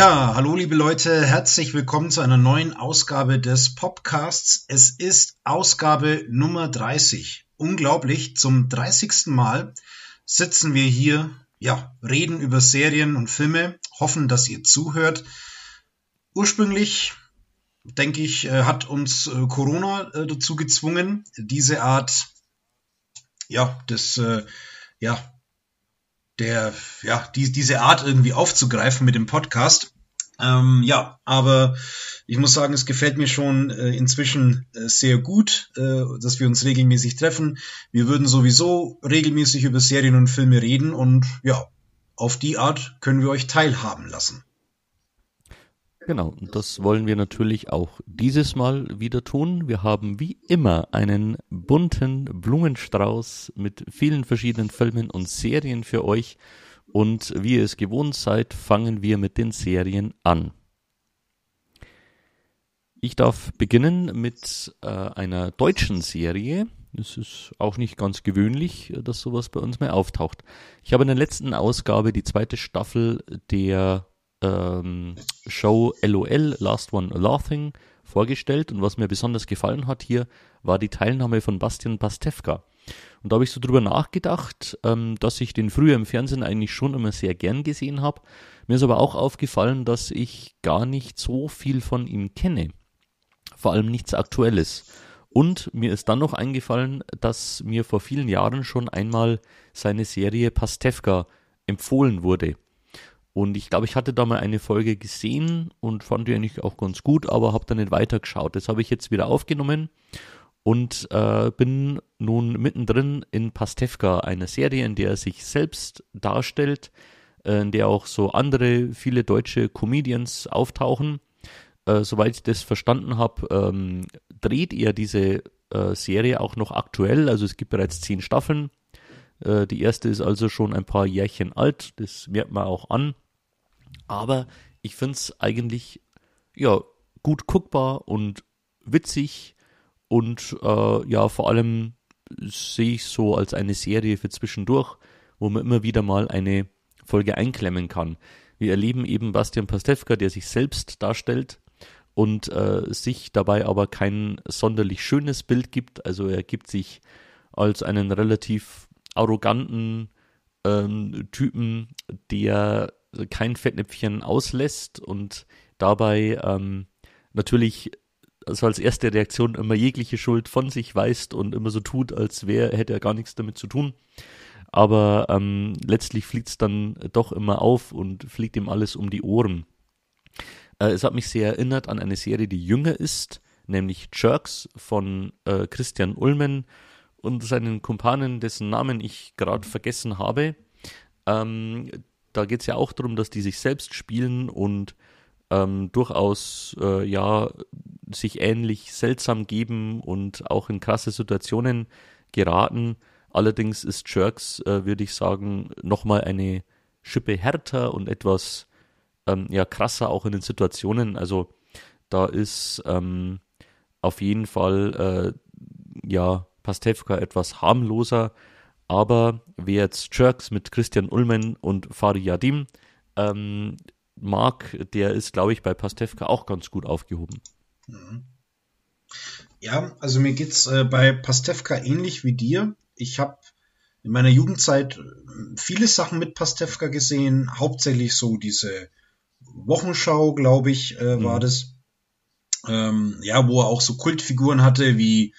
Ja, hallo liebe Leute, herzlich willkommen zu einer neuen Ausgabe des Podcasts. Es ist Ausgabe Nummer 30. Unglaublich, zum 30. Mal sitzen wir hier, ja, reden über Serien und Filme, hoffen, dass ihr zuhört. Ursprünglich, denke ich, äh, hat uns äh, Corona äh, dazu gezwungen, diese Art, ja, des, ja, der, ja, die, diese Art irgendwie aufzugreifen mit dem Podcast. Ähm, ja, aber ich muss sagen, es gefällt mir schon äh, inzwischen äh, sehr gut, äh, dass wir uns regelmäßig treffen. Wir würden sowieso regelmäßig über Serien und Filme reden und ja, auf die Art können wir euch teilhaben lassen. Genau, das wollen wir natürlich auch dieses Mal wieder tun. Wir haben wie immer einen bunten Blumenstrauß mit vielen verschiedenen Filmen und Serien für euch. Und wie ihr es gewohnt seid, fangen wir mit den Serien an. Ich darf beginnen mit äh, einer deutschen Serie. Es ist auch nicht ganz gewöhnlich, dass sowas bei uns mehr auftaucht. Ich habe in der letzten Ausgabe die zweite Staffel der ähm, Show LOL, Last One Laughing, vorgestellt und was mir besonders gefallen hat hier, war die Teilnahme von Bastian Pastewka. Und da habe ich so drüber nachgedacht, ähm, dass ich den früher im Fernsehen eigentlich schon immer sehr gern gesehen habe. Mir ist aber auch aufgefallen, dass ich gar nicht so viel von ihm kenne. Vor allem nichts Aktuelles. Und mir ist dann noch eingefallen, dass mir vor vielen Jahren schon einmal seine Serie Pastewka empfohlen wurde. Und ich glaube, ich hatte da mal eine Folge gesehen und fand die eigentlich auch ganz gut, aber habe da nicht weitergeschaut. Das habe ich jetzt wieder aufgenommen und äh, bin nun mittendrin in Pastewka, einer Serie, in der er sich selbst darstellt, äh, in der auch so andere, viele deutsche Comedians auftauchen. Äh, soweit ich das verstanden habe, ähm, dreht er diese äh, Serie auch noch aktuell. Also es gibt bereits zehn Staffeln. Äh, die erste ist also schon ein paar Jährchen alt, das merkt man auch an. Aber ich finde es eigentlich ja, gut guckbar und witzig und äh, ja, vor allem sehe ich so als eine Serie für zwischendurch, wo man immer wieder mal eine Folge einklemmen kann. Wir erleben eben Bastian Pastewka, der sich selbst darstellt und äh, sich dabei aber kein sonderlich schönes Bild gibt. Also er gibt sich als einen relativ arroganten ähm, Typen, der kein Fettnäpfchen auslässt und dabei ähm, natürlich also als erste Reaktion immer jegliche Schuld von sich weist und immer so tut, als wäre, hätte er gar nichts damit zu tun. Aber ähm, letztlich fliegt es dann doch immer auf und fliegt ihm alles um die Ohren. Äh, es hat mich sehr erinnert an eine Serie, die jünger ist, nämlich Jerks von äh, Christian Ulmen und seinen Kumpanen, dessen Namen ich gerade vergessen habe. Ähm, da geht es ja auch darum, dass die sich selbst spielen und ähm, durchaus äh, ja sich ähnlich seltsam geben und auch in krasse Situationen geraten. Allerdings ist Jerks, äh, würde ich sagen, nochmal eine Schippe härter und etwas ähm, ja krasser auch in den Situationen. Also da ist ähm, auf jeden Fall äh, ja Pastewka etwas harmloser aber wer jetzt Jerks mit Christian Ulmen und Fari Yadim ähm, mag, der ist, glaube ich, bei Pastewka auch ganz gut aufgehoben. Mhm. Ja, also mir geht's äh, bei Pastewka ähnlich wie dir. Ich habe in meiner Jugendzeit äh, viele Sachen mit Pastewka gesehen, hauptsächlich so diese Wochenschau, glaube ich, äh, mhm. war das. Ähm, ja, wo er auch so Kultfiguren hatte wie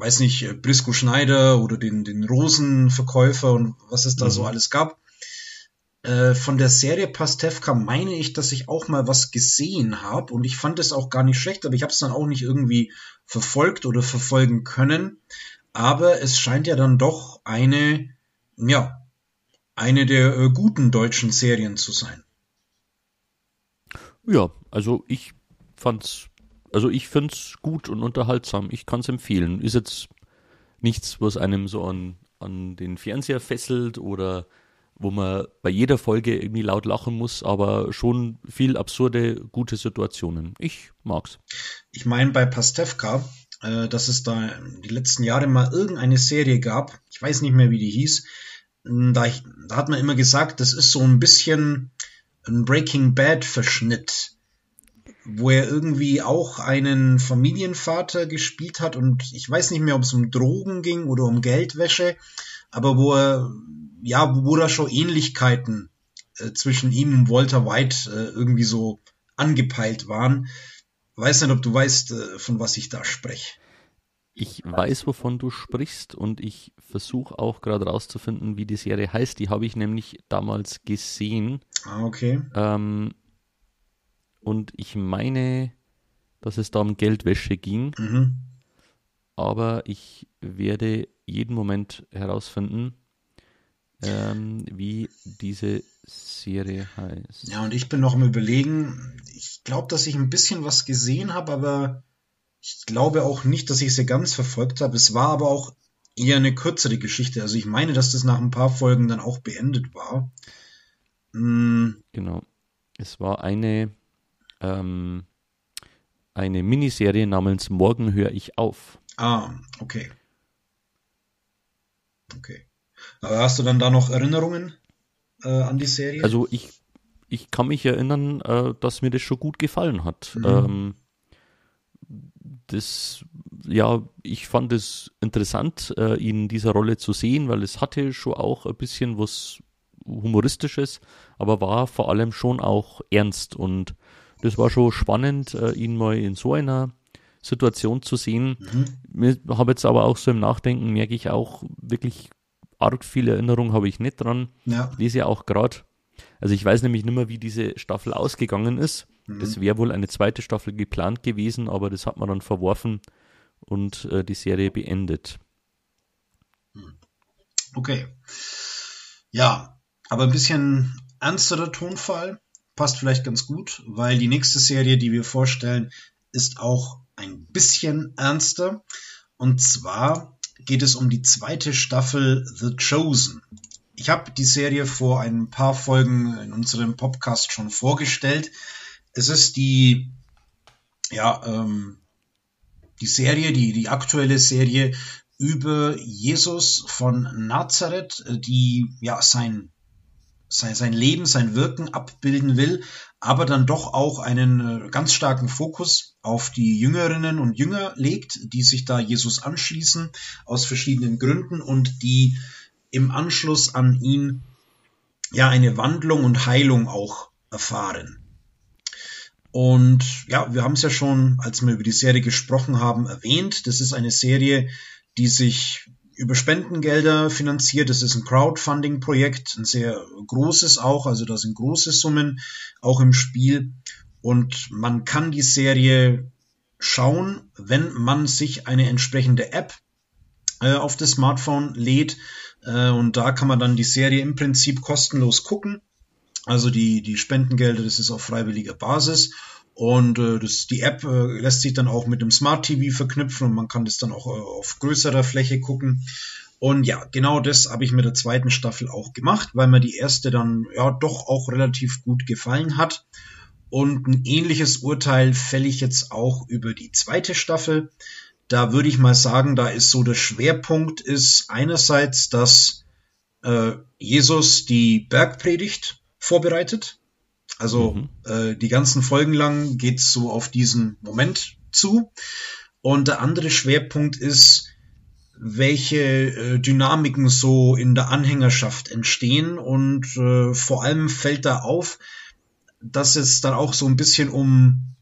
weiß nicht, äh, Brisco Schneider oder den, den Rosenverkäufer und was es da mhm. so alles gab. Äh, von der Serie Pastewka meine ich, dass ich auch mal was gesehen habe und ich fand es auch gar nicht schlecht, aber ich habe es dann auch nicht irgendwie verfolgt oder verfolgen können. Aber es scheint ja dann doch eine, ja, eine der äh, guten deutschen Serien zu sein. Ja, also ich fand's also ich finde es gut und unterhaltsam. Ich kann es empfehlen. Ist jetzt nichts, was einem so an, an den Fernseher fesselt oder wo man bei jeder Folge irgendwie laut lachen muss, aber schon viel absurde, gute Situationen. Ich mag's. Ich meine bei Pastewka, äh, dass es da die letzten Jahre mal irgendeine Serie gab, ich weiß nicht mehr, wie die hieß, da, ich, da hat man immer gesagt, das ist so ein bisschen ein Breaking Bad Verschnitt, wo er irgendwie auch einen Familienvater gespielt hat und ich weiß nicht mehr, ob es um Drogen ging oder um Geldwäsche, aber wo er, ja, wo da schon Ähnlichkeiten äh, zwischen ihm und Walter White äh, irgendwie so angepeilt waren. Weiß nicht, ob du weißt, äh, von was ich da spreche. Ich weiß, wovon du sprichst und ich versuche auch gerade rauszufinden, wie die Serie heißt. Die habe ich nämlich damals gesehen. Ah, okay. Ähm, und ich meine, dass es da um Geldwäsche ging. Mhm. Aber ich werde jeden Moment herausfinden, ähm, wie diese Serie heißt. Ja, und ich bin noch am Überlegen. Ich glaube, dass ich ein bisschen was gesehen habe, aber ich glaube auch nicht, dass ich sie ganz verfolgt habe. Es war aber auch eher eine kürzere Geschichte. Also ich meine, dass das nach ein paar Folgen dann auch beendet war. Hm. Genau. Es war eine, ähm, eine Miniserie namens Morgen höre ich auf. Ah, okay. Okay. Aber hast du dann da noch Erinnerungen äh, an die Serie? Also ich, ich kann mich erinnern, äh, dass mir das schon gut gefallen hat. Mhm. Ähm, das, ja, ich fand es interessant, äh, ihn in dieser Rolle zu sehen, weil es hatte schon auch ein bisschen was Humoristisches, aber war vor allem schon auch ernst und das war schon spannend, äh, ihn mal in so einer Situation zu sehen. Mhm. Ich habe jetzt aber auch so im Nachdenken, merke ich auch wirklich arg viele Erinnerungen habe ich nicht dran. Ja. Lese ja auch gerade. Also ich weiß nämlich nicht mehr, wie diese Staffel ausgegangen ist. Mhm. Es wäre wohl eine zweite Staffel geplant gewesen, aber das hat man dann verworfen und äh, die Serie beendet. Hm. Okay. Ja, aber ein bisschen ernsterer Tonfall passt vielleicht ganz gut, weil die nächste Serie, die wir vorstellen, ist auch ein bisschen ernster. Und zwar geht es um die zweite Staffel The Chosen. Ich habe die Serie vor ein paar Folgen in unserem Podcast schon vorgestellt. Es ist die, ja, ähm, die Serie, die, die aktuelle Serie über Jesus von Nazareth, die ja sein, sein, sein Leben, sein Wirken abbilden will, aber dann doch auch einen äh, ganz starken Fokus auf die Jüngerinnen und Jünger legt, die sich da Jesus anschließen aus verschiedenen Gründen und die im Anschluss an ihn ja eine Wandlung und Heilung auch erfahren. Und ja, wir haben es ja schon, als wir über die Serie gesprochen haben, erwähnt. Das ist eine Serie, die sich über Spendengelder finanziert. Das ist ein Crowdfunding-Projekt, ein sehr großes auch, also da sind große Summen auch im Spiel. Und man kann die Serie schauen, wenn man sich eine entsprechende App äh, auf das Smartphone lädt. Äh, und da kann man dann die Serie im Prinzip kostenlos gucken. Also die, die Spendengelder, das ist auf freiwilliger Basis. Und äh, das, die App äh, lässt sich dann auch mit dem Smart TV verknüpfen und man kann das dann auch äh, auf größerer Fläche gucken. Und ja, genau das habe ich mit der zweiten Staffel auch gemacht, weil mir die erste dann ja doch auch relativ gut gefallen hat. Und ein ähnliches Urteil fälle ich jetzt auch über die zweite Staffel. Da würde ich mal sagen, da ist so der Schwerpunkt ist einerseits, dass äh, Jesus die Bergpredigt vorbereitet. Also mhm. äh, die ganzen Folgen lang geht's so auf diesen Moment zu. Und der andere Schwerpunkt ist, welche äh, Dynamiken so in der Anhängerschaft entstehen. Und äh, vor allem fällt da auf, dass es dann auch so ein bisschen um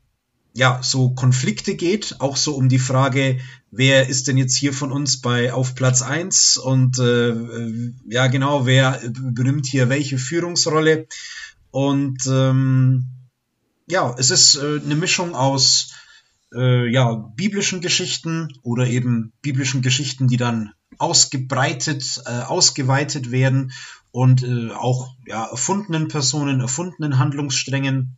ja, so Konflikte geht, auch so um die Frage, wer ist denn jetzt hier von uns bei auf Platz eins und äh, äh, ja genau, wer übernimmt hier welche Führungsrolle und ähm, ja, es ist äh, eine Mischung aus äh, ja, biblischen Geschichten oder eben biblischen Geschichten, die dann ausgebreitet, äh, ausgeweitet werden und äh, auch ja, erfundenen Personen, erfundenen Handlungssträngen.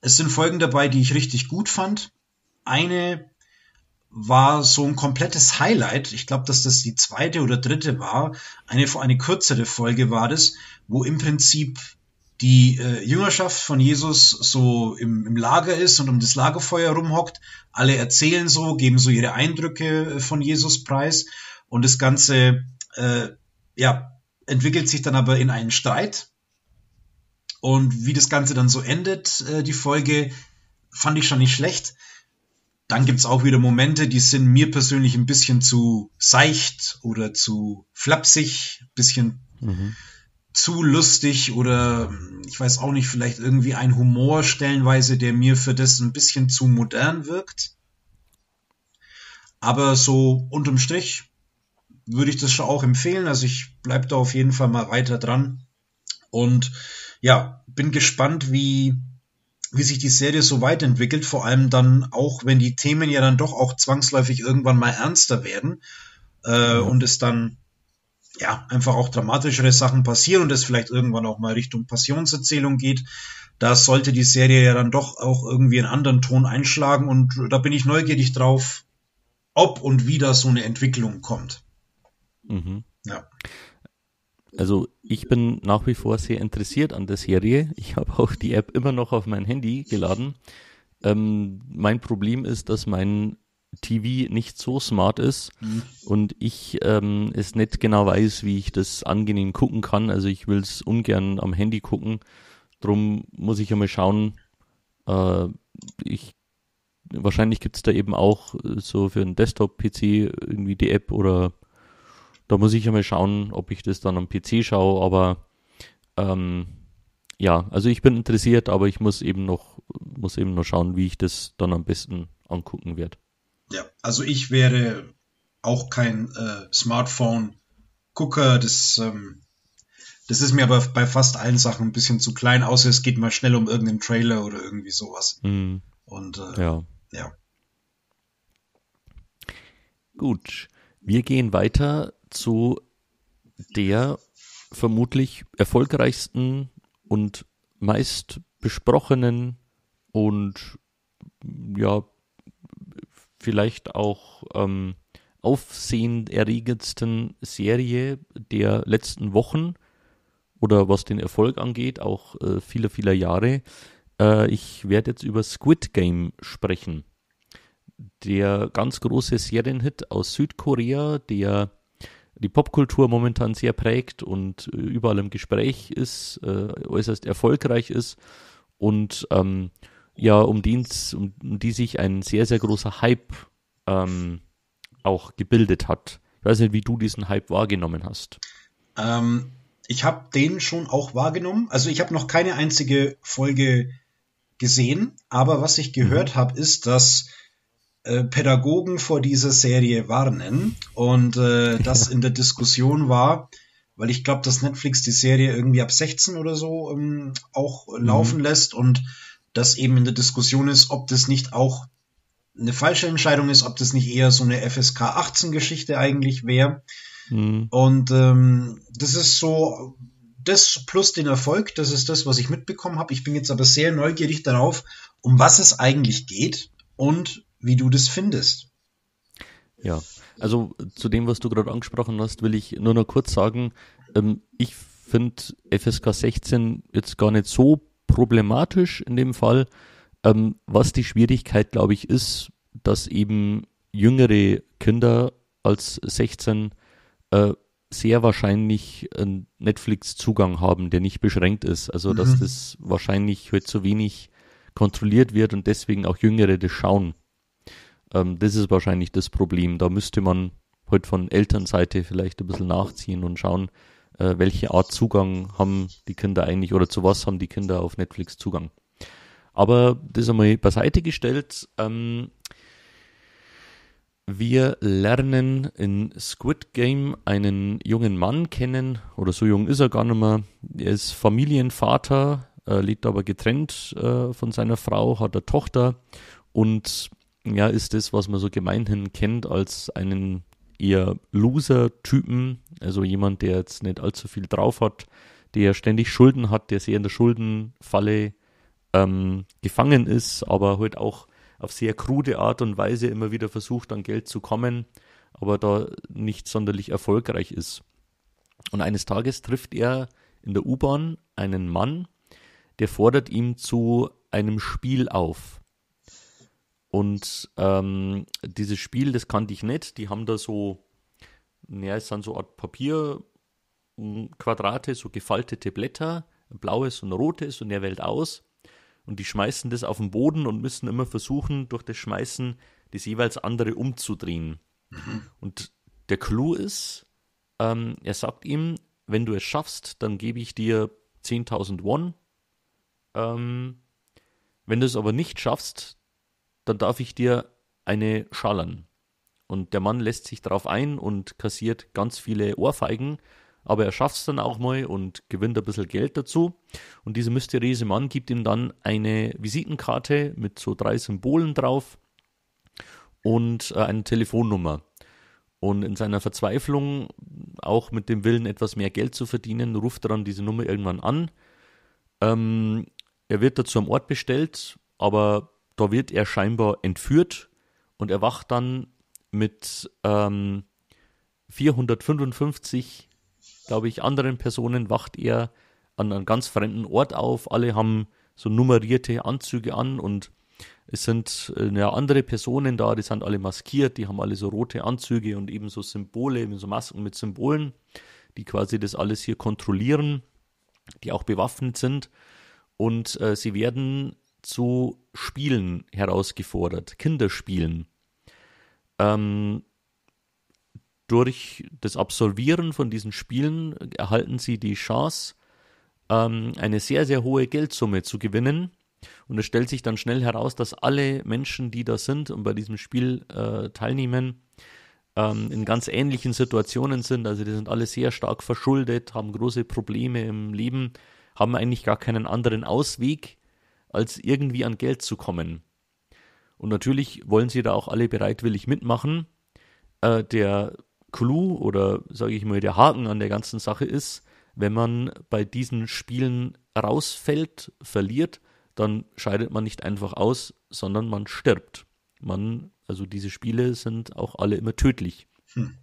Es sind Folgen dabei, die ich richtig gut fand. Eine war so ein komplettes Highlight. Ich glaube, dass das die zweite oder dritte war. Eine, eine kürzere Folge war das, wo im Prinzip die äh, Jüngerschaft von Jesus so im, im Lager ist und um das Lagerfeuer rumhockt. Alle erzählen so, geben so ihre Eindrücke äh, von Jesus preis. Und das Ganze äh, ja, entwickelt sich dann aber in einen Streit Und wie das Ganze dann so endet, äh, die Folge, fand ich schon nicht schlecht. Dann gibt's auch wieder Momente, die sind mir persönlich ein bisschen zu seicht oder zu flapsig, bisschen mhm. Zu lustig oder ich weiß auch nicht, vielleicht irgendwie ein Humor stellenweise, der mir für das ein bisschen zu modern wirkt. Aber so unterm Strich würde ich das schon auch empfehlen. Also ich bleibe da auf jeden Fall mal weiter dran. Und ja, bin gespannt, wie, wie sich die Serie so weiterentwickelt. Vor allem dann auch, wenn die Themen ja dann doch auch zwangsläufig irgendwann mal ernster werden. Äh, und es dann ja einfach auch dramatischere Sachen passieren und es vielleicht irgendwann auch mal Richtung Passionserzählung geht. Da sollte die Serie ja dann doch auch irgendwie einen anderen Ton einschlagen und da bin ich neugierig drauf, ob und wie da so eine Entwicklung kommt. Mhm. Ja. Also ich bin nach wie vor sehr interessiert an der Serie. Ich habe auch die App immer noch auf mein Handy geladen. Ähm, mein Problem ist, dass mein TV nicht so smart ist mhm. und ich ähm, es nicht genau weiß, wie ich das angenehm gucken kann. Also ich will es ungern am Handy gucken. Drum muss ich einmal schauen. Äh, ich wahrscheinlich gibt es da eben auch äh, so für einen Desktop-PC irgendwie die App oder da muss ich ja mal schauen, ob ich das dann am PC schaue, aber ähm, ja, also ich bin interessiert, aber ich muss eben noch, muss eben noch schauen, wie ich das dann am besten angucken werde. Ja, also ich wäre auch kein äh, Smartphone-Gucker, das, ähm, das ist mir aber bei fast allen Sachen ein bisschen zu klein, außer es geht mal schnell um irgendeinen Trailer oder irgendwie sowas. Mhm. Und äh, ja. ja. Gut, wir gehen weiter zu der vermutlich erfolgreichsten und meist besprochenen und ja, vielleicht auch ähm, aufsehenerregendsten Serie der letzten Wochen oder was den Erfolg angeht, auch äh, vieler, vieler Jahre. Äh, ich werde jetzt über Squid Game sprechen. Der ganz große Serienhit aus Südkorea, der die Popkultur momentan sehr prägt und äh, überall im Gespräch ist, äh, äußerst erfolgreich ist und ähm, ja, um die, um, um die sich ein sehr, sehr großer Hype ähm, auch gebildet hat. Ich weiß nicht, wie du diesen Hype wahrgenommen hast. Ähm, ich habe den schon auch wahrgenommen. Also ich habe noch keine einzige Folge gesehen, aber was ich gehört mhm. habe, ist, dass äh, Pädagogen vor dieser Serie warnen und äh, das in der Diskussion war, weil ich glaube, dass Netflix die Serie irgendwie ab 16 oder so ähm, auch mhm. laufen lässt und das eben in der Diskussion ist, ob das nicht auch eine falsche Entscheidung ist, ob das nicht eher so eine FSK 18 Geschichte eigentlich wäre. Mhm. Und ähm, das ist so das plus den Erfolg, das ist das, was ich mitbekommen habe. Ich bin jetzt aber sehr neugierig darauf, um was es eigentlich geht und wie du das findest. Ja, also zu dem, was du gerade angesprochen hast, will ich nur noch kurz sagen, ähm, ich finde FSK 16 jetzt gar nicht so problematisch in dem Fall. Ähm, was die Schwierigkeit, glaube ich, ist, dass eben jüngere Kinder als 16 äh, sehr wahrscheinlich einen Netflix-Zugang haben, der nicht beschränkt ist. Also mhm. dass das wahrscheinlich halt zu wenig kontrolliert wird und deswegen auch Jüngere das schauen. Ähm, das ist wahrscheinlich das Problem. Da müsste man halt von Elternseite vielleicht ein bisschen nachziehen und schauen, äh, welche Art Zugang haben die Kinder eigentlich oder zu was haben die Kinder auf Netflix Zugang. Aber das einmal beiseite gestellt. Ähm, wir lernen in Squid Game einen jungen Mann kennen, oder so jung ist er gar nicht mehr. Er ist Familienvater, äh, lebt aber getrennt äh, von seiner Frau, hat eine Tochter und ja, ist das, was man so gemeinhin kennt als einen eher Loser-Typen, also jemand, der jetzt nicht allzu viel drauf hat, der ständig Schulden hat, der sehr in der Schuldenfalle ähm, gefangen ist, aber halt auch auf sehr krude Art und Weise immer wieder versucht, an Geld zu kommen, aber da nicht sonderlich erfolgreich ist. Und eines Tages trifft er in der U-Bahn einen Mann, der fordert ihn zu einem Spiel auf. Und ähm, dieses Spiel, das kannte ich nicht. Die haben da so, naja, es sind so Art Papierquadrate, so gefaltete Blätter blaues und rotes und er wählt aus. Und die schmeißen das auf den Boden und müssen immer versuchen, durch das Schmeißen das jeweils andere umzudrehen. Mhm. Und der Clou ist, ähm, er sagt ihm, wenn du es schaffst, dann gebe ich dir 10.000 Won. Ähm, wenn du es aber nicht schaffst, dann darf ich dir eine schallern. Und der Mann lässt sich darauf ein und kassiert ganz viele Ohrfeigen, aber er schafft es dann auch mal und gewinnt ein bisschen Geld dazu. Und dieser mysteriöse Mann gibt ihm dann eine Visitenkarte mit so drei Symbolen drauf und äh, eine Telefonnummer. Und in seiner Verzweiflung, auch mit dem Willen, etwas mehr Geld zu verdienen, ruft er dann diese Nummer irgendwann an. Ähm, er wird dazu am Ort bestellt, aber da wird er scheinbar entführt und er wacht dann mit ähm, 455, glaube ich, anderen Personen, wacht er an einem ganz fremden Ort auf. Alle haben so nummerierte Anzüge an und es sind äh, andere Personen da, die sind alle maskiert, die haben alle so rote Anzüge und eben so Symbole, so Masken mit Symbolen, die quasi das alles hier kontrollieren, die auch bewaffnet sind. Und äh, sie werden zu Spielen herausgefordert, Kinderspielen. Ähm, durch das Absolvieren von diesen Spielen erhalten sie die Chance, ähm, eine sehr, sehr hohe Geldsumme zu gewinnen und es stellt sich dann schnell heraus, dass alle Menschen, die da sind und bei diesem Spiel äh, teilnehmen, ähm, in ganz ähnlichen Situationen sind. Also die sind alle sehr stark verschuldet, haben große Probleme im Leben, haben eigentlich gar keinen anderen Ausweg, als irgendwie an Geld zu kommen. Und natürlich wollen sie da auch alle bereitwillig mitmachen. Äh, der Clou oder sage ich mal der Haken an der ganzen Sache ist, wenn man bei diesen Spielen rausfällt, verliert, dann scheidet man nicht einfach aus, sondern man stirbt. Man, also diese Spiele sind auch alle immer tödlich. Hm.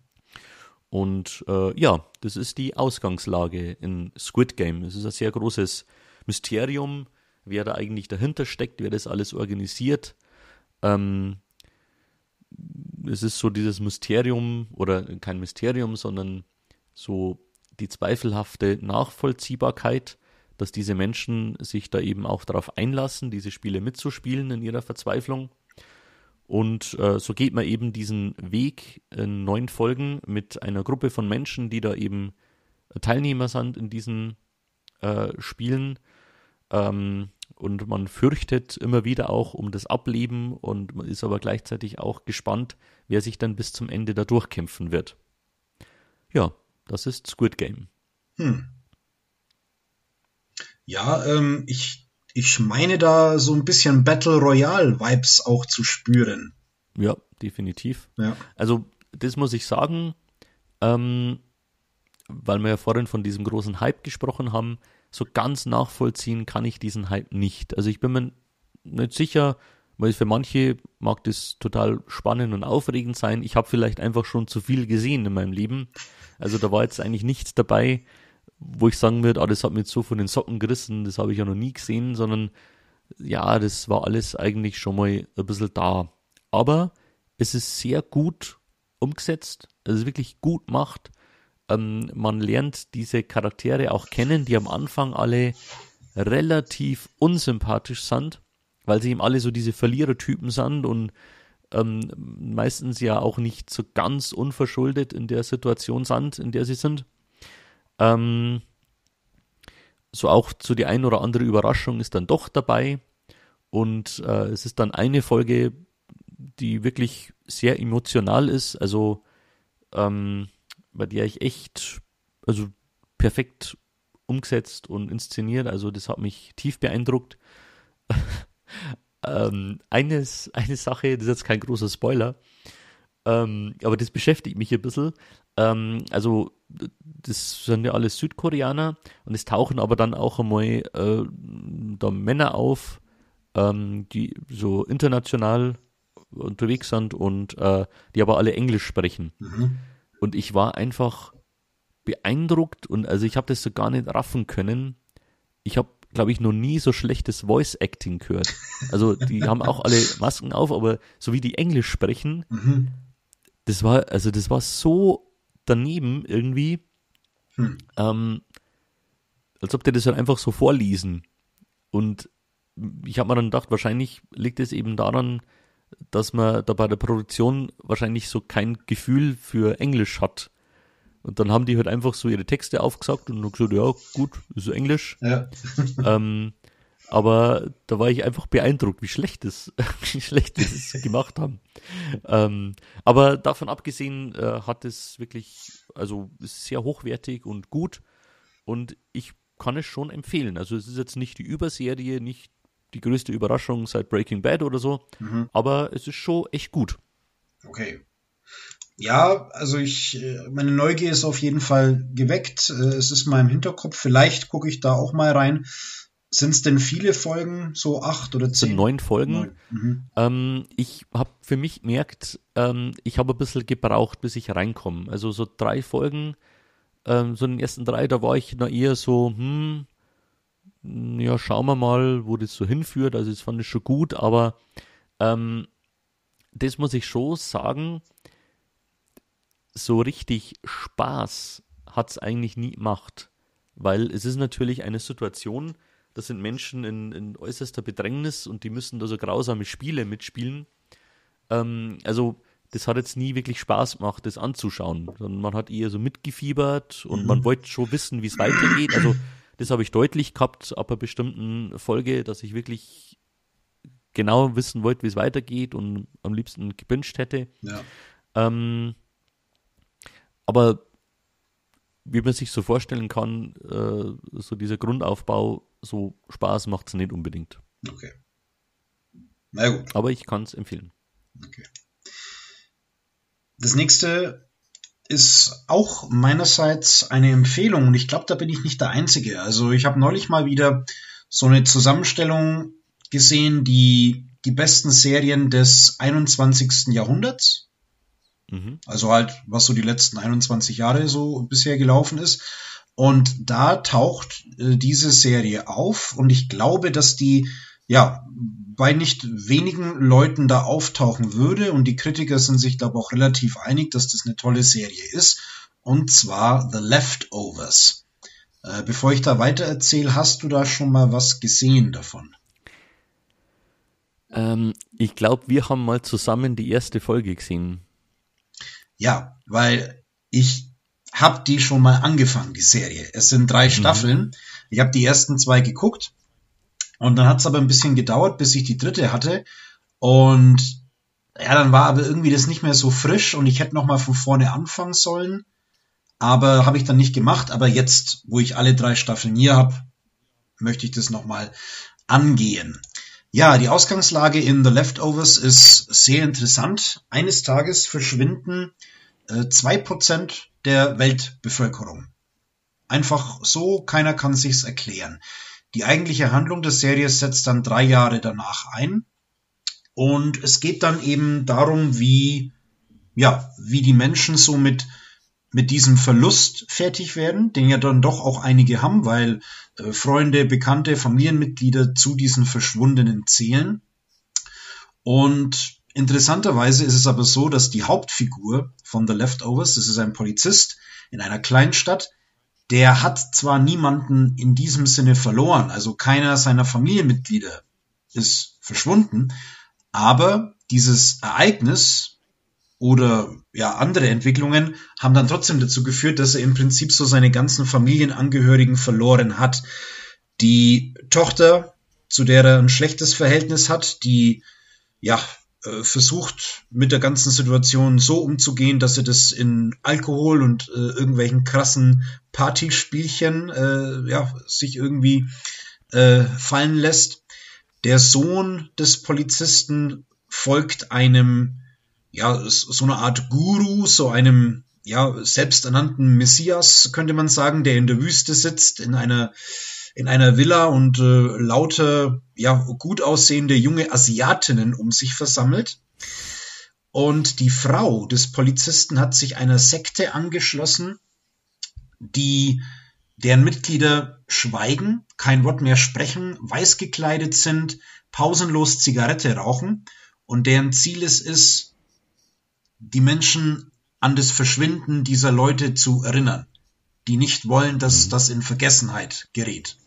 Und äh, ja, das ist die Ausgangslage in Squid Game. Es ist ein sehr großes Mysterium, wer da eigentlich dahinter steckt, wer das alles organisiert. Ähm, es ist so dieses Mysterium oder kein Mysterium, sondern so die zweifelhafte Nachvollziehbarkeit dass diese Menschen sich da eben auch darauf einlassen, diese Spiele mitzuspielen in ihrer Verzweiflung. Und äh, so geht man eben diesen Weg in neun Folgen mit einer Gruppe von Menschen, die da eben Teilnehmer sind in diesen äh, Spielen. Ähm, und man fürchtet immer wieder auch um das Ableben und man ist aber gleichzeitig auch gespannt, wer sich dann bis zum Ende da durchkämpfen wird. Ja, das ist Squid Game. Hm. Ja, ähm, ich, ich meine da so ein bisschen Battle Royale-Vibes auch zu spüren. Ja, definitiv. Ja. Also, das muss ich sagen, ähm, weil wir ja vorhin von diesem großen Hype gesprochen haben, so ganz nachvollziehen kann ich diesen Hype nicht. Also ich bin mir nicht sicher, weil für manche mag das total spannend und aufregend sein. Ich habe vielleicht einfach schon zu viel gesehen in meinem Leben. Also da war jetzt eigentlich nichts dabei, wo ich sagen würde, ah, das hat mir so von den Socken gerissen, das habe ich ja noch nie gesehen, sondern ja, das war alles eigentlich schon mal ein bisschen da. Aber es ist sehr gut umgesetzt, es ist wirklich gut macht. Ähm, man lernt diese Charaktere auch kennen, die am Anfang alle relativ unsympathisch sind, weil sie eben alle so diese Verlierertypen sind und ähm, meistens ja auch nicht so ganz unverschuldet in der Situation sind, in der sie sind. Ähm, so auch zu die ein oder andere Überraschung ist dann doch dabei. Und äh, es ist dann eine Folge, die wirklich sehr emotional ist, also ähm, bei der ich echt, also perfekt umgesetzt und inszeniert, also das hat mich tief beeindruckt. ähm, eines, eine Sache, das ist jetzt kein großer Spoiler, ähm, aber das beschäftigt mich ein bisschen. Ähm, also das sind ja alles Südkoreaner und es tauchen aber dann auch einmal äh, da Männer auf, ähm, die so international unterwegs sind und äh, die aber alle Englisch sprechen. Mhm. Und ich war einfach beeindruckt und also ich habe das so gar nicht raffen können. Ich habe, glaube ich, noch nie so schlechtes Voice Acting gehört. Also die haben auch alle Masken auf, aber so wie die Englisch sprechen, mhm. das war, also das war so daneben irgendwie. Hm. Ähm, als ob die das halt einfach so vorlesen. Und ich habe mir dann gedacht, wahrscheinlich liegt es eben daran, dass man da bei der Produktion wahrscheinlich so kein Gefühl für Englisch hat. Und dann haben die halt einfach so ihre Texte aufgesagt und dann gesagt, ja, gut, ist so Englisch. Ja. ähm, aber da war ich einfach beeindruckt, wie schlecht es, wie schlecht es gemacht haben. Ähm, aber davon abgesehen äh, hat es wirklich, also ist sehr hochwertig und gut und ich kann es schon empfehlen. Also es ist jetzt nicht die Überserie, nicht die größte Überraschung seit Breaking Bad oder so, mhm. aber es ist schon echt gut. Okay. Ja, also ich, äh, meine Neugier ist auf jeden Fall geweckt. Äh, es ist mal im Hinterkopf. Vielleicht gucke ich da auch mal rein. Sind es denn viele Folgen, so acht oder zehn? sind neun Folgen. Neun. Mhm. Ähm, ich habe für mich gemerkt, ähm, ich habe ein bisschen gebraucht, bis ich reinkomme. Also so drei Folgen, ähm, so in den ersten drei, da war ich noch eher so, hm, ja, schauen wir mal, wo das so hinführt. Also das fand ich schon gut, aber ähm, das muss ich schon sagen, so richtig Spaß hat es eigentlich nie gemacht. Weil es ist natürlich eine Situation, das sind Menschen in, in äußerster Bedrängnis und die müssen da so grausame Spiele mitspielen. Ähm, also das hat jetzt nie wirklich Spaß gemacht, das anzuschauen, sondern man hat eher so mitgefiebert und mhm. man wollte schon wissen, wie es weitergeht. Also das habe ich deutlich gehabt ab einer bestimmten Folge, dass ich wirklich genau wissen wollte, wie es weitergeht und am liebsten gewünscht hätte. Ja. Ähm, aber wie man sich so vorstellen kann, äh, so dieser Grundaufbau, so Spaß macht es nicht unbedingt. Okay. Na gut. Aber ich kann es empfehlen. Okay. Das nächste ist auch meinerseits eine Empfehlung und ich glaube, da bin ich nicht der Einzige. Also ich habe neulich mal wieder so eine Zusammenstellung gesehen, die die besten Serien des 21. Jahrhunderts Mhm. Also halt, was so die letzten 21 Jahre so bisher gelaufen ist. Und da taucht äh, diese Serie auf und ich glaube, dass die ja bei nicht wenigen Leuten da auftauchen würde und die Kritiker sind sich glaube auch relativ einig, dass das eine tolle Serie ist und zwar The Leftovers. Äh, bevor ich da weiter erzähle, hast du da schon mal was gesehen davon? Ähm, ich glaube, wir haben mal zusammen die erste Folge gesehen. Ja, weil ich habe die schon mal angefangen, die Serie. Es sind drei mhm. Staffeln. Ich habe die ersten zwei geguckt und dann hat es aber ein bisschen gedauert, bis ich die dritte hatte. Und ja, dann war aber irgendwie das nicht mehr so frisch und ich hätte noch mal von vorne anfangen sollen. Aber habe ich dann nicht gemacht. Aber jetzt, wo ich alle drei Staffeln hier habe, möchte ich das noch mal angehen. Ja, die Ausgangslage in The Leftovers ist sehr interessant. Eines Tages verschwinden äh, zwei Prozent der Weltbevölkerung. Einfach so, keiner kann sich's erklären. Die eigentliche Handlung der Serie setzt dann drei Jahre danach ein. Und es geht dann eben darum, wie, ja, wie die Menschen so mit, mit diesem Verlust fertig werden, den ja dann doch auch einige haben, weil äh, Freunde, Bekannte, Familienmitglieder zu diesen Verschwundenen zählen. Und interessanterweise ist es aber so, dass die Hauptfigur von The Leftovers, das ist ein Polizist in einer Kleinstadt, der hat zwar niemanden in diesem Sinne verloren, also keiner seiner Familienmitglieder ist verschwunden, aber dieses Ereignis oder ja andere Entwicklungen haben dann trotzdem dazu geführt, dass er im Prinzip so seine ganzen Familienangehörigen verloren hat. Die Tochter, zu der er ein schlechtes Verhältnis hat, die ja äh, versucht mit der ganzen Situation so umzugehen, dass er das in Alkohol und äh, irgendwelchen krassen Partyspielchen äh, ja sich irgendwie äh, fallen lässt. Der Sohn des Polizisten folgt einem ja, so eine Art Guru, so einem ja, selbsternannten Messias, könnte man sagen, der in der Wüste sitzt, in einer, in einer Villa und äh, lauter, ja, gut aussehende junge Asiatinnen um sich versammelt. Und die Frau des Polizisten hat sich einer Sekte angeschlossen, die deren Mitglieder schweigen, kein Wort mehr sprechen, weiß gekleidet sind, pausenlos Zigarette rauchen und deren Ziel es ist, die Menschen an das Verschwinden dieser Leute zu erinnern. die nicht wollen, dass mhm. das in Vergessenheit gerät.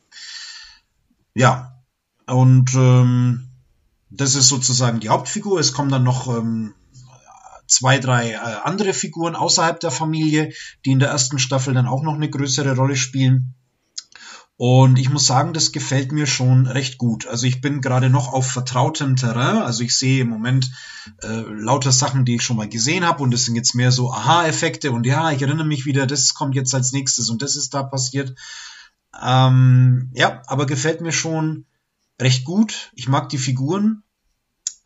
Ja, und ähm, das ist sozusagen die Hauptfigur. Es kommen dann noch ähm, zwei, drei äh, andere Figuren außerhalb der Familie, die in der ersten Staffel dann auch noch eine größere Rolle spielen. Und ich muss sagen, das gefällt mir schon recht gut. Also ich bin gerade noch auf vertrautem Terrain. Also ich sehe im Moment äh, lauter Sachen, die ich schon mal gesehen habe. Und das sind jetzt mehr so Aha-Effekte. Und ja, ich erinnere mich wieder, das kommt jetzt als nächstes und das ist da passiert. Ähm, ja, aber gefällt mir schon recht gut. Ich mag die Figuren.